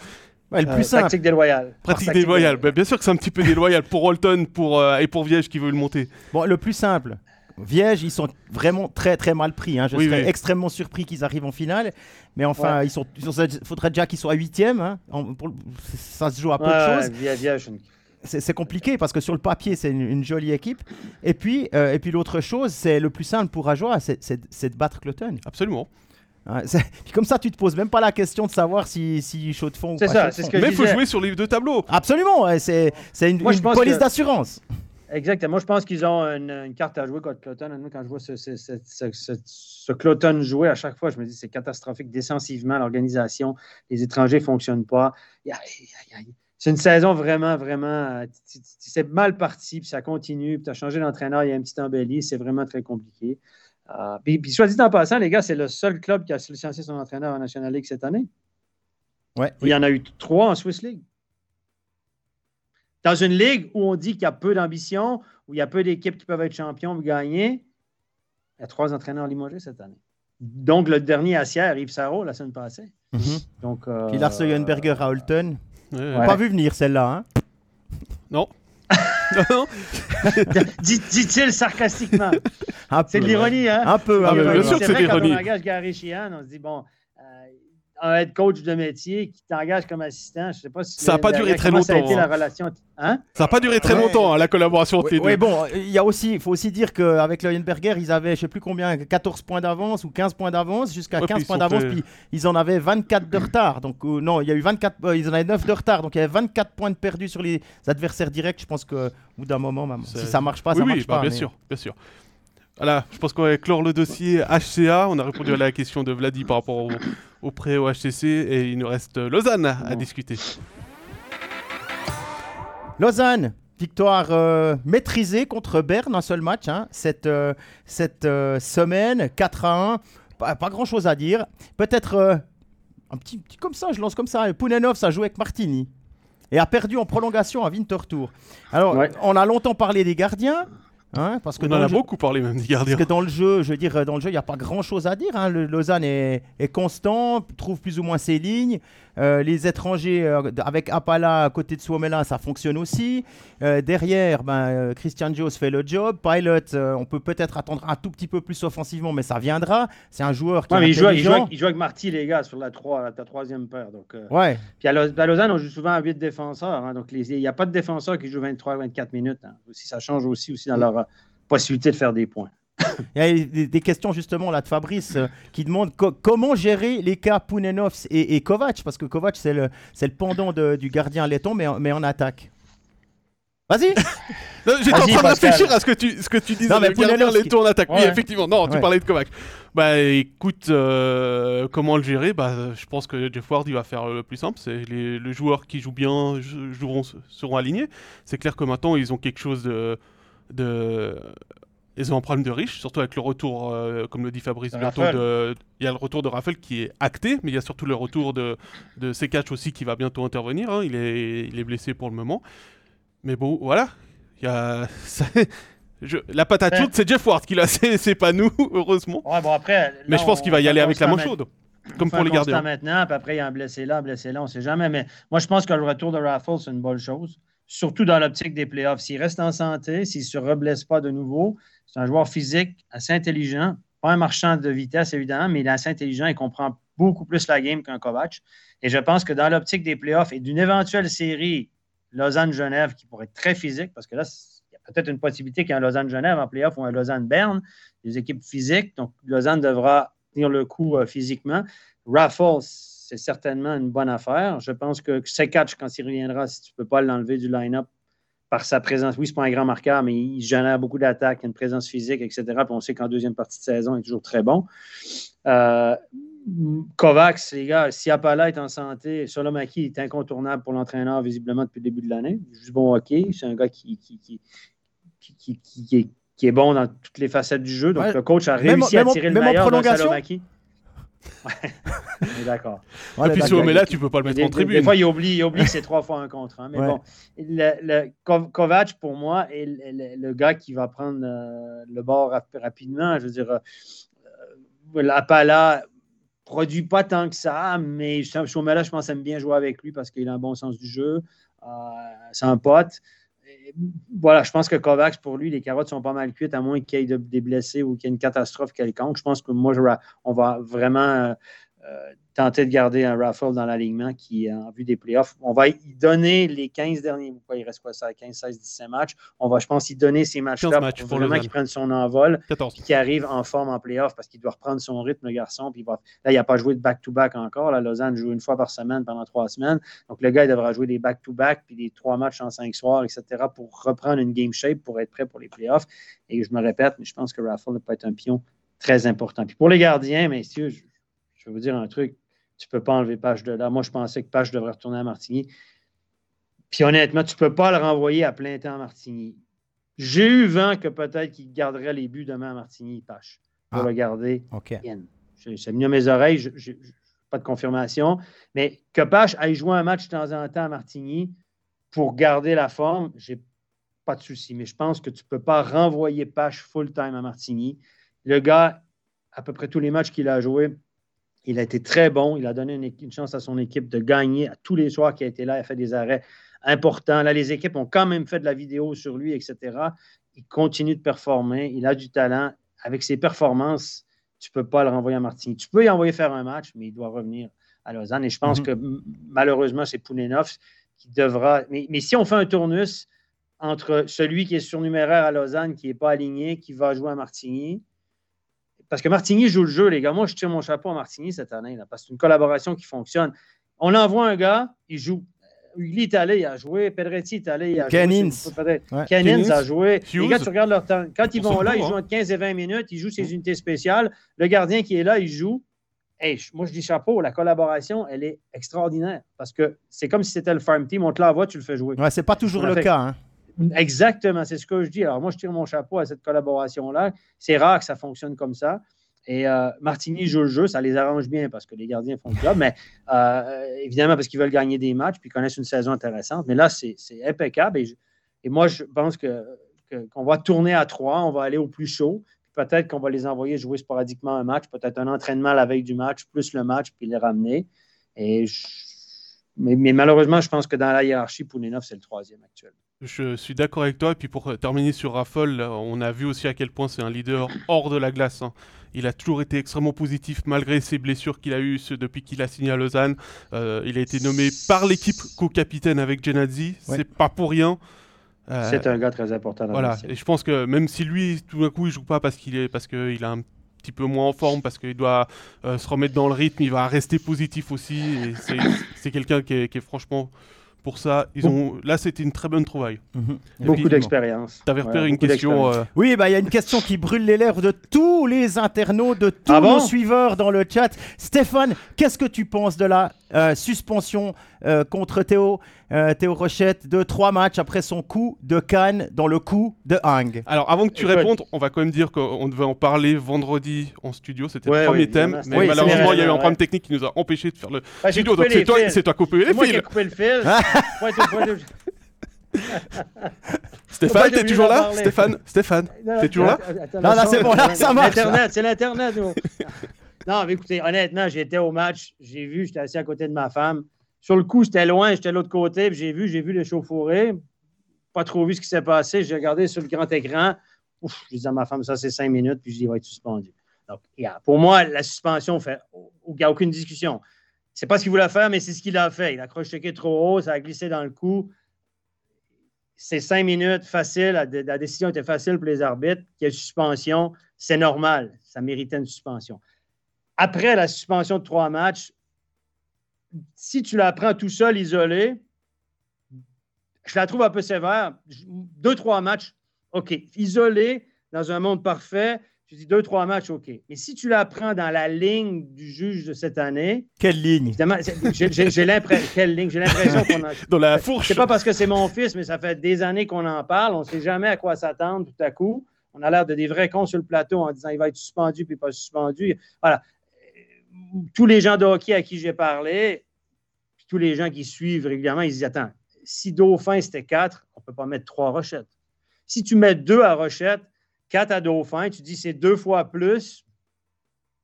le plus simple. Pratique déloyale. Pratique déloyale. Bah, bien sûr que c'est un petit peu déloyal pour Holton pour, et pour Viège qui veut le monter. Bon, le plus simple. Viège, ils sont vraiment très très mal pris. Hein. Je serais extrêmement surpris qu'ils arrivent en finale. Mais enfin, il faudrait déjà qu'ils soient huitièmes. Hein. Ça se joue à peu de choses. Viège, c'est compliqué parce que sur le papier, c'est une, jolie équipe. Et puis, euh, et puis l'autre chose, c'est le plus simple pour Ajoa, c'est de battre Cloton. Absolument. comme ça, tu te poses même pas la question de savoir si, si chaud de fond ou pas. Ça, ce Mais il faut jouer sur les deux tableaux. Absolument, c'est une, une police d'assurance. Exactement. Moi, je pense qu'ils ont une, carte à jouer contre Cloton. quand je vois ce, ce, ce, Cloton jouer à chaque fois, je me dis c'est catastrophique défensivement, l'organisation, les étrangers ne fonctionnent pas. C'est une saison vraiment, vraiment. C'est mal parti, puis ça continue, puis tu as changé d'entraîneur, il y a un petit embelli, c'est vraiment très compliqué. Euh, puis, soit dit en passant, les gars, c'est le seul club qui a licencié son entraîneur en National League cette année. Ouais, il y en a eu trois en Swiss League. Dans une ligue où on dit qu'il y a peu d'ambition, où il y a peu d'équipes qui peuvent être champions ou gagner, il y a trois entraîneurs limogés cette année. Donc, le dernier à Sierre, Yves Sarro, la semaine passée. Mm-hmm. Donc, euh, Puis Lars à Holton. Pas vu venir celle-là. Hein? Non. Dit-il sarcastiquement. C'est de l'ironie, hein? Un peu. Ah, bien sûr que c'est de l'ironie. On engage Gary Sheehan, on se dit, bon, un head coach de métier qui t'engage comme assistant. Je sais pas si ça n'a pas duré très longtemps. Ça a été la hein. relation. Hein? Ça n'a pas duré très longtemps, hein, la collaboration entre les deux. Oui, bon, il y a aussi, faut aussi dire qu'avec Leuenberger, ils avaient, je sais plus combien, 14 points d'avance ou 15 points d'avance, jusqu'à 15 points d'avance, puis ils en avaient 24 de retard. Donc, euh, non, il y a eu 24, euh, ils en avaient 9 de retard. Donc, il y avait 24 points de perdus sur les adversaires directs. Je pense qu'au bout d'un moment, même, si ça marche pas, ça marche bah, pas. Bien sûr, bien sûr. Voilà, je pense qu'on va clore le dossier HCA. On a répondu à la question de Vladi par rapport au, prêt au HCC et il nous reste Lausanne à discuter. Lausanne, victoire euh, maîtrisée contre Berne, un seul match hein. cette, euh, cette euh, semaine, 4 à 1. Pas, grand chose à dire. Peut-être un petit, petit comme ça, je lance comme ça. Pounenov, ça joue avec Martini et a perdu en prolongation à Winterthur. Alors, on a longtemps parlé des gardiens. Hein, parce que on en a beaucoup parlé même des gardiens. Parce que dans le jeu, je veux dire, dans le jeu, il n'y a pas grand chose à dire. Hein. Le Lausanne est, est, constant, trouve plus ou moins ses lignes. Euh, les étrangers, euh, avec Apala à côté de Suomela, ça fonctionne aussi. Euh, derrière, ben, Christian Jones fait le job. Pilot, on peut peut-être attendre un tout petit peu plus offensivement, mais ça viendra. C'est un joueur qui ouais, est mais il joue, il, joue avec, il joue, avec, Marty, les gars, sur la, 3, la troisième paire. Donc, ouais. Puis à, Lausanne, on joue souvent à 8 défenseurs. Hein, donc, il n'y a pas de défenseurs qui jouent 23-24 minutes. Hein. Aussi, ça change aussi, aussi dans leur possibilité de faire des points. Il y a des, questions justement là de Fabrice euh, qui demande comment gérer les cas Pounenovs et, Kovac, parce que Kovac c'est le, le pendant du gardien letton, mais, mais en attaque. Vas-y J'étais en train de réfléchir à ce que tu, ce que tu disais, non, mais le gardien letton en attaque. Oui, effectivement, non, tu parlais de Kovac. Bah écoute, euh, comment le gérer? Bah, Je pense que Jeff Ward il va faire le plus simple, c'est les, les joueurs qui jouent bien joueront, seront alignés. C'est clair que maintenant ils ont quelque chose de de ils ont un problème de riche, surtout avec le retour, euh, comme le dit Fabrice, bientôt de... il y a le retour de Raphaël qui est acté, mais il y a surtout le retour de, de aussi qui va bientôt intervenir. Hein. Il, est... il est blessé pour le moment. Mais bon, voilà. Il y a... La patate chaude, c'est Jeff Ward qui l'a, c'est pas nous, heureusement. Ouais, bon, après, mais je pense qu'il va y aller avec la main chaude. Comme pour les gardiens. maintenant, puis après, il y a un blessé là, un blessé là, on ne sait jamais. Mais moi, je pense que le retour de Raffles, c'est une bonne chose surtout dans l'optique des playoffs. S'il reste en santé, s'il ne se reblesse pas de nouveau, c'est un joueur physique assez intelligent, pas un marchand de vitesse évidemment, mais il est assez intelligent et comprend beaucoup plus la game qu'un Kovac. Et je pense que dans l'optique des playoffs et d'une éventuelle série Lausanne-Genève qui pourrait être très physique, parce que là, il y a peut-être une possibilité qu'il y ait un Lausanne-Genève en playoff ou un Lausanne-Berne, des équipes physiques. Donc, Lausanne devra tenir le coup euh, physiquement. Raffles, c'est certainement une bonne affaire. Je pense que catch quand il reviendra, si tu ne peux pas l'enlever du line-up par sa présence, oui, ce n'est pas un grand marqueur, mais il génère beaucoup d'attaques, une présence physique, etc. Puis on sait qu'en deuxième partie de saison, il est toujours très bon. Euh, Kovacs, les gars, si Apala est en santé, Solomaki est incontournable pour l'entraîneur visiblement depuis le début de l'année. Juste bon hockey. C'est un gars qui, qui, qui, qui, est, bon dans toutes les facettes du jeu. Donc le coach a réussi à tirer le meilleur de Solomaki. d'accord. et puis si là, tu peux pas le mettre en tribune. Des, fois, il oublie, il oublie que c'est trois fois un contre. Hein. Mais bon, le, Kovac, pour moi, est le, gars qui va prendre euh, le bord rapidement. Je veux dire, euh, la Pala produit pas tant que ça, mais Chaumela, je pense, aime bien jouer avec lui parce qu'il a un bon sens du jeu. Euh, c'est un pote. Voilà, je pense que Kovacs, pour lui, les carottes sont pas mal cuites, à moins qu'il y ait des blessés ou qu'il y ait une catastrophe quelconque. Je pense que moi, on va vraiment euh, tenter de garder un raffle dans l'alignement qui, en vue des playoffs, on va y donner les 15 derniers, quoi, il reste quoi ça, 15, 16, 17 matchs? On va, je pense, y donner ces matchs-là pour, vraiment qu'il prenne son envol et qu'il arrive en forme en playoff parce qu'il doit reprendre son rythme, le garçon. Puis là, il n'a pas joué de back-to-back encore. La Lausanne joue une fois par semaine pendant trois semaines. Donc, le gars, il devra jouer des back-to-back puis des trois matchs en cinq soirs, etc. pour reprendre une game shape pour être prêt pour les playoffs. Et je me répète, mais je pense que Raffle peut être un pion très important. Puis pour les gardiens, messieurs, je, je vais vous dire un truc tu ne peux pas enlever Page de là. Moi, je pensais que Page devrait retourner à Martigny. Puis honnêtement, tu ne peux pas le renvoyer à plein temps à Martigny. J'ai eu vent que peut-être qu'il garderait les buts demain à Martigny, Pache, pour ah, le garder. OK. C'est venu à mes oreilles, je, pas de confirmation. Mais que Pache aille jouer un match de temps en temps à Martigny pour garder la forme, j'ai pas de souci. Mais je pense que tu ne peux pas renvoyer Pache full-time à Martigny. Le gars, à peu près tous les matchs qu'il a joués, il a été très bon. Il a donné une, chance à son équipe de gagner à tous les soirs qu'il a été là. Il a fait des arrêts importants. Là, les équipes ont quand même fait de la vidéo sur lui, etc. Il continue de performer. Il a du talent. Avec ses performances, tu ne peux pas le renvoyer à Martini. Tu peux y envoyer faire un match, mais il doit revenir à Lausanne. Et je pense mhm. que malheureusement, c'est Poulenov qui devra. Mais, mais, si on fait un tournus entre celui qui est surnuméraire à Lausanne, qui n'est pas aligné, qui va jouer à Martigny, parce que Martigny joue le jeu, les gars. Moi, je tire mon chapeau à Martigny cette année, là, parce que c'est une collaboration qui fonctionne. On envoie un gars, il joue. Uli est allé, il a joué. Pedretti est allé, il a joué. Canins a joué. Les gars, tu regardes leur temps. Quand ils vont là, ils jouent entre 15 et 20 minutes. Ils jouent ses unités spéciales. Le gardien qui est là, il joue. Hey, moi, je dis chapeau, la collaboration, elle est extraordinaire. Parce que c'est comme si c'était le farm team. On te l'envoie, tu le fais jouer. Ouais, c'est pas toujours le cas. Hein. Exactement, c'est ce que je dis. Alors moi, je tire mon chapeau à cette collaboration-là. C'est rare que ça fonctionne comme ça. Et euh, Martini joue le jeu, ça les arrange bien parce que les gardiens font le job, mais euh, évidemment parce qu'ils veulent gagner des matchs puis connaissent une saison intéressante. Mais là, c'est impeccable. Et, moi, je pense qu'on que, va tourner à trois, on va aller au plus chaud. Peut-être qu'on va les envoyer jouer sporadiquement un match, peut-être un entraînement la veille du match, plus le match, puis les ramener. Et mais, mais, malheureusement, je pense que dans la hiérarchie, Poulinov, c'est le troisième actuellement. Je suis d'accord avec toi. Et puis pour terminer sur Raffle, on a vu aussi à quel point c'est un leader hors de la glace. Hein. Il a toujours été extrêmement positif malgré ses blessures qu'il a eues depuis qu'il a signé à Lausanne. Euh, il a été nommé par l'équipe co-capitaine avec Genadzi. C'est pas pour rien. Euh, c'est un gars très important. Dans voilà. Et je pense que même si lui, tout d'un coup, il joue pas parce qu'il est parce qu'il a un petit peu moins en forme, parce qu'il doit euh, se remettre dans le rythme, il va rester positif aussi. c'est quelqu'un qui est franchement pour ça. Ils ont... Là, c'était une très bonne trouvaille. Mhm. Beaucoup d'expérience. Tu avais repéré une question. Euh, oui, bah, il y a une question qui brûle les lèvres de tous les internautes, de tous ah nos suiveurs dans le chat. Stéphane, qu'est-ce que tu penses de la euh, suspension euh, contre Théo, Théo Rochette de trois matchs après son coup de canne dans le coup de Hang Alors, avant que tu répondes, on va quand même dire qu'on devait en parler vendredi en studio. C'était le premier thème. Mais malheureusement, il y a eu un problème technique qui nous a empêché de faire le bah, studio. Donc, c'est toi, c'est toi coupé les fils. coupé le fil. Stéphane, t'es toujours là Stéphane, Stéphane, t'es toujours là Non, non, c'est bon, là, ça marche. c'est l'Internet. non, mais écoutez, honnêtement, j'étais au match, j'ai vu, j'étais assis à côté de ma femme. Sur le coup, j'étais loin, j'étais de l'autre côté, puis j'ai vu, j'ai vu les chauffourées. Pas trop vu ce qui s'est passé. J'ai regardé sur le grand écran. Ouf, je disais à ma femme, ça c'est cinq minutes, puis je dis, il va être suspendu. Donc, pour moi, la suspension. Il n'y a aucune discussion. C'est pas ce qu'il voulait faire, mais c'est ce qu'il a fait. Il a crocheté trop haut, ça a glissé dans le cou. C'est cinq minutes, facile. La, décision était facile pour les arbitres. Il y a une suspension, c'est normal. Ça méritait une suspension. Après la suspension de trois matchs, si tu la prends tout seul, isolé, je la trouve un peu sévère. Deux, trois matchs, OK. Isolé, dans un monde parfait, je dis deux, trois matchs, OK. Mais si tu la prends dans la ligne du juge de cette année. Quelle ligne? J'ai l'impression. Quelle ligne? J'ai l'impression qu'on a. dans la fourche. C'est pas parce que c'est mon fils, mais ça fait des années qu'on en parle. On ne sait jamais à quoi s'attendre tout à coup. On a l'air de des vrais cons sur le plateau en disant il va être suspendu puis pas suspendu. Voilà. Tous les gens de hockey à qui j'ai parlé, tous les gens qui suivent régulièrement, ils disent Attends, si Dauphin c'était quatre, on ne peut pas mettre trois rochettes. Si tu mets deux à rochette, 4 à Dauphin, tu dis c'est deux fois plus.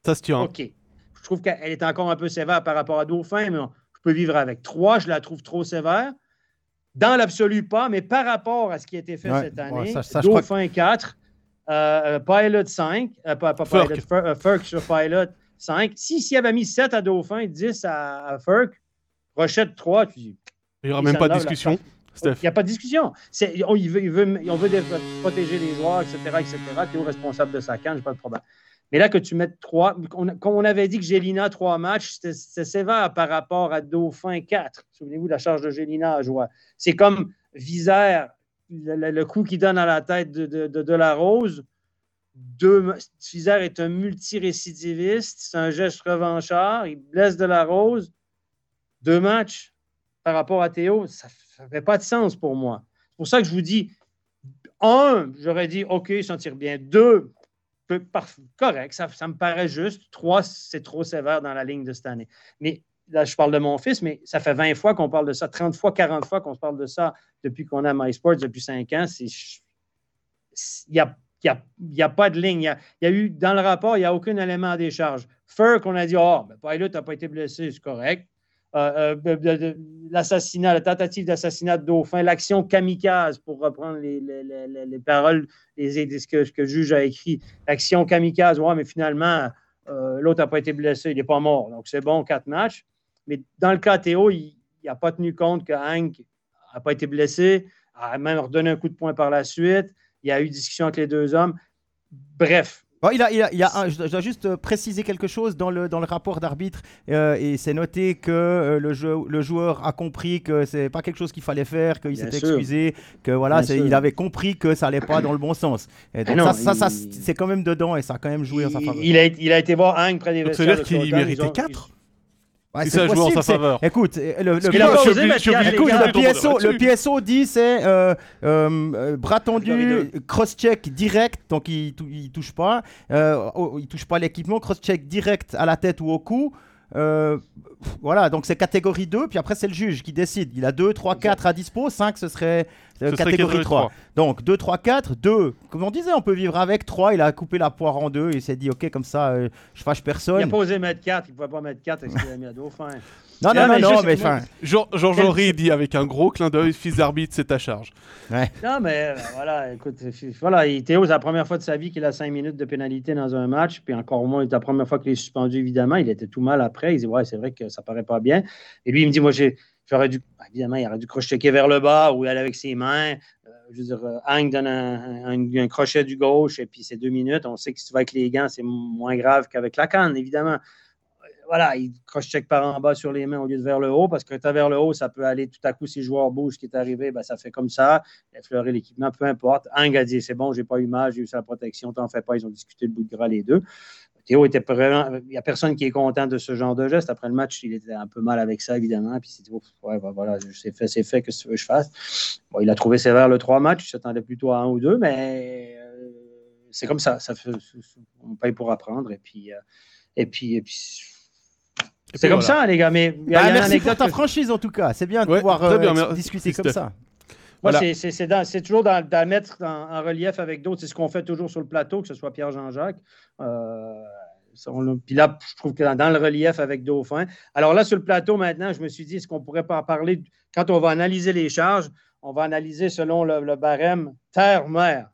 Ça tient. OK. Je trouve qu'elle est encore un peu sévère par rapport à Dauphin, mais je peux vivre avec. 3, je la trouve trop sévère. Dans l'absolu, pas, mais par rapport à ce qui a été fait cette année, Dauphin 4, euh, Pilot 5, pas, pas Pilot, Furk sur Pilot 5. Si, s'il avait mis 7 à Dauphin, 10 à, à Furk, Rochette 3, tu dis. Il n'y aura même pas de discussion. Il n'y a pas de discussion. On, veut, on veut protéger les joueurs, etc., etc. Tu es responsable de sa canne, n'ai pas de problème. Mais là, que tu mettes trois, comme on avait dit que Gélina, trois matchs, c'était sévère par rapport à Dauphin 4. Souvenez-vous de la charge de Gélina à jouer. C'est comme Visère, le, coup qu'il donne à la tête de, de, la Rose. Deux, Visère est un multirécidiviste, c'est un geste revanchard, il blesse de la Rose. Deux matchs par rapport à Théo, ça ne fait pas de sens pour moi. C'est pour ça que je vous dis, un, j'aurais dit, OK, il s'en tire bien. Deux, correct, ça, me paraît juste. Trois, c'est trop sévère dans la ligne de cette année. Mais là, je parle de mon fils, mais ça fait 20 fois qu'on parle de ça, 30 fois, 40 fois qu'on se parle de ça depuis qu'on a MySports, depuis 5 ans. Il n'y a, y a, pas de ligne. Il y, a, eu, dans le rapport, il n'y a aucun élément à décharge. Fur, qu'on a dit, oh, ben, Pilot n'a pas été blessé, c'est correct. Euh, euh, l'assassinat, la tentative d'assassinat de Dauphin, l'action kamikaze, pour reprendre les, paroles, les, ce, que, ce que le juge a écrit. L'action kamikaze, ouais, mais finalement, euh, l'autre n'a pas été blessé, il n'est pas mort. Donc, c'est bon, quatre matchs. Mais dans le cas Théo, il n'a pas tenu compte que Hank n'a pas été blessé, a même redonné un coup de poing par la suite. Il y a eu discussion entre les deux hommes. Bref, il a, il a, il a je dois juste euh, préciser quelque chose dans le, dans le rapport d'arbitre. Euh, et c'est noté que euh, le, jeu, le joueur a compris que c'est pas quelque chose qu'il fallait faire, qu'il s'était excusé, que voilà, il avait compris que ça allait pas dans le bon sens. Et donc ça, ça, c'est quand même dedans et ça a quand même joué en sa faveur. Il a, il a été voir Hank près des vestiaires. C'est-à-dire qu'il méritait 4 c'est ça joue en sa faveur. Écoute, le, le, PSO, dit c'est euh, euh, bras tendu, cross-check direct, donc il, il touche pas. Euh, il touche pas l'équipement, cross-check direct à la tête ou au cou. Euh, voilà, donc c'est catégorie 2, puis après c'est le juge qui décide. Il a 2, 3, 4 à dispo, 5 ce serait, euh, catégorie 3. Donc 2, 3, 4, 2, comme on disait, on peut vivre avec. 3, il a coupé la poire en deux, il s'est dit, ok, comme ça, euh, je fâche personne. Il a pas osé mettre 4, il ne pouvait pas mettre 4, est-ce qu'il a mis à Dauphin non, non, non, non, mais enfin. Georges dit avec un gros clin d'œil, fils d'arbitre, c'est ta charge. Ouais. Non, mais euh, voilà, écoute, voilà, Théo, c'est la première fois de sa vie qu'il a 5 minutes de pénalité dans un match, puis encore au moins, c'est la première fois qu'il est suspendu, évidemment. Il était tout mal après. Il dit, ouais, c'est vrai que ça paraît pas bien. Et lui, il me dit, moi, j'aurais dû, évidemment, il aurait dû crocheter vers le bas ou aller avec ses mains. Euh, je veux dire, Hang donne un, crochet du gauche et puis c'est deux minutes. On sait que si tu vas avec les gants, c'est moins grave qu'avec la canne, évidemment voilà, il cross-check par en bas sur les mains au lieu de vers le haut, parce que as vers le haut, ça peut aller tout à coup, si le joueur bouge, ce qui est arrivé, ben, ça fait comme ça, effleurer l'équipement, peu importe. Un a dit c'est bon, j'ai pas eu mal, j'ai eu sa protection, t'en fais pas, ils ont discuté le bout de gras les deux. Théo était vraiment. Il n'y a personne qui est content de ce genre de geste. Après le match, il était un peu mal avec ça, évidemment. Puis c'était, ouais, ben, voilà, c'est fait, c'est fait, que veux que je fasse? Bon, il a trouvé sévère le trois matchs, il s'attendait plutôt à un ou deux, mais euh, c'est comme ça. ça fait, on paye pour apprendre. Et puis, euh, et puis, et puis c'est comme ça, les gars. Mais y a, bah, merci pour ta franchise, en tout cas. C'est bien de pouvoir euh, discuter comme ça. Moi, c'est toujours dans, mettre en, relief avec d'autres. C'est ce qu'on fait toujours sur le plateau, que ce soit Pierre-Jean-Jacques. Euh, puis là, je trouve que dans, le relief avec Dauphin. Alors là, sur le plateau, maintenant, je me suis dit, est-ce qu'on pourrait pas en parler? Quand on va analyser les charges? On va analyser selon le, barème terre-mer,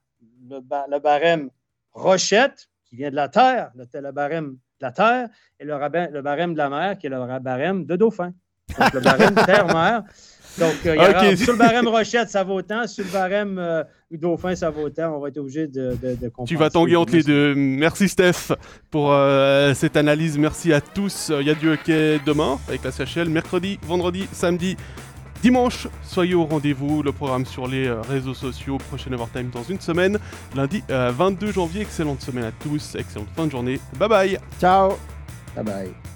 le, barème rochette, qui vient de la terre, le barème de la terre et le, le, barème de la mer, qui est le barème de dauphin. Donc, le barème terre-mer. Donc, euh, sur le barème Rochette, ça vaut autant. Sur le barème euh, Dauphin, ça vaut autant. On va être obligé de, de, Tu vas tanguer entre les deux. Merci, Steph, pour euh, cette analyse. Merci à tous. Il y a du hockey demain avec la CHL, mercredi, vendredi, samedi. Dimanche, soyez au rendez-vous, le programme sur les réseaux sociaux, prochain Overtime dans une semaine, lundi 22 euh, janvier, excellente semaine à tous, excellente fin de journée, bye bye Ciao Bye bye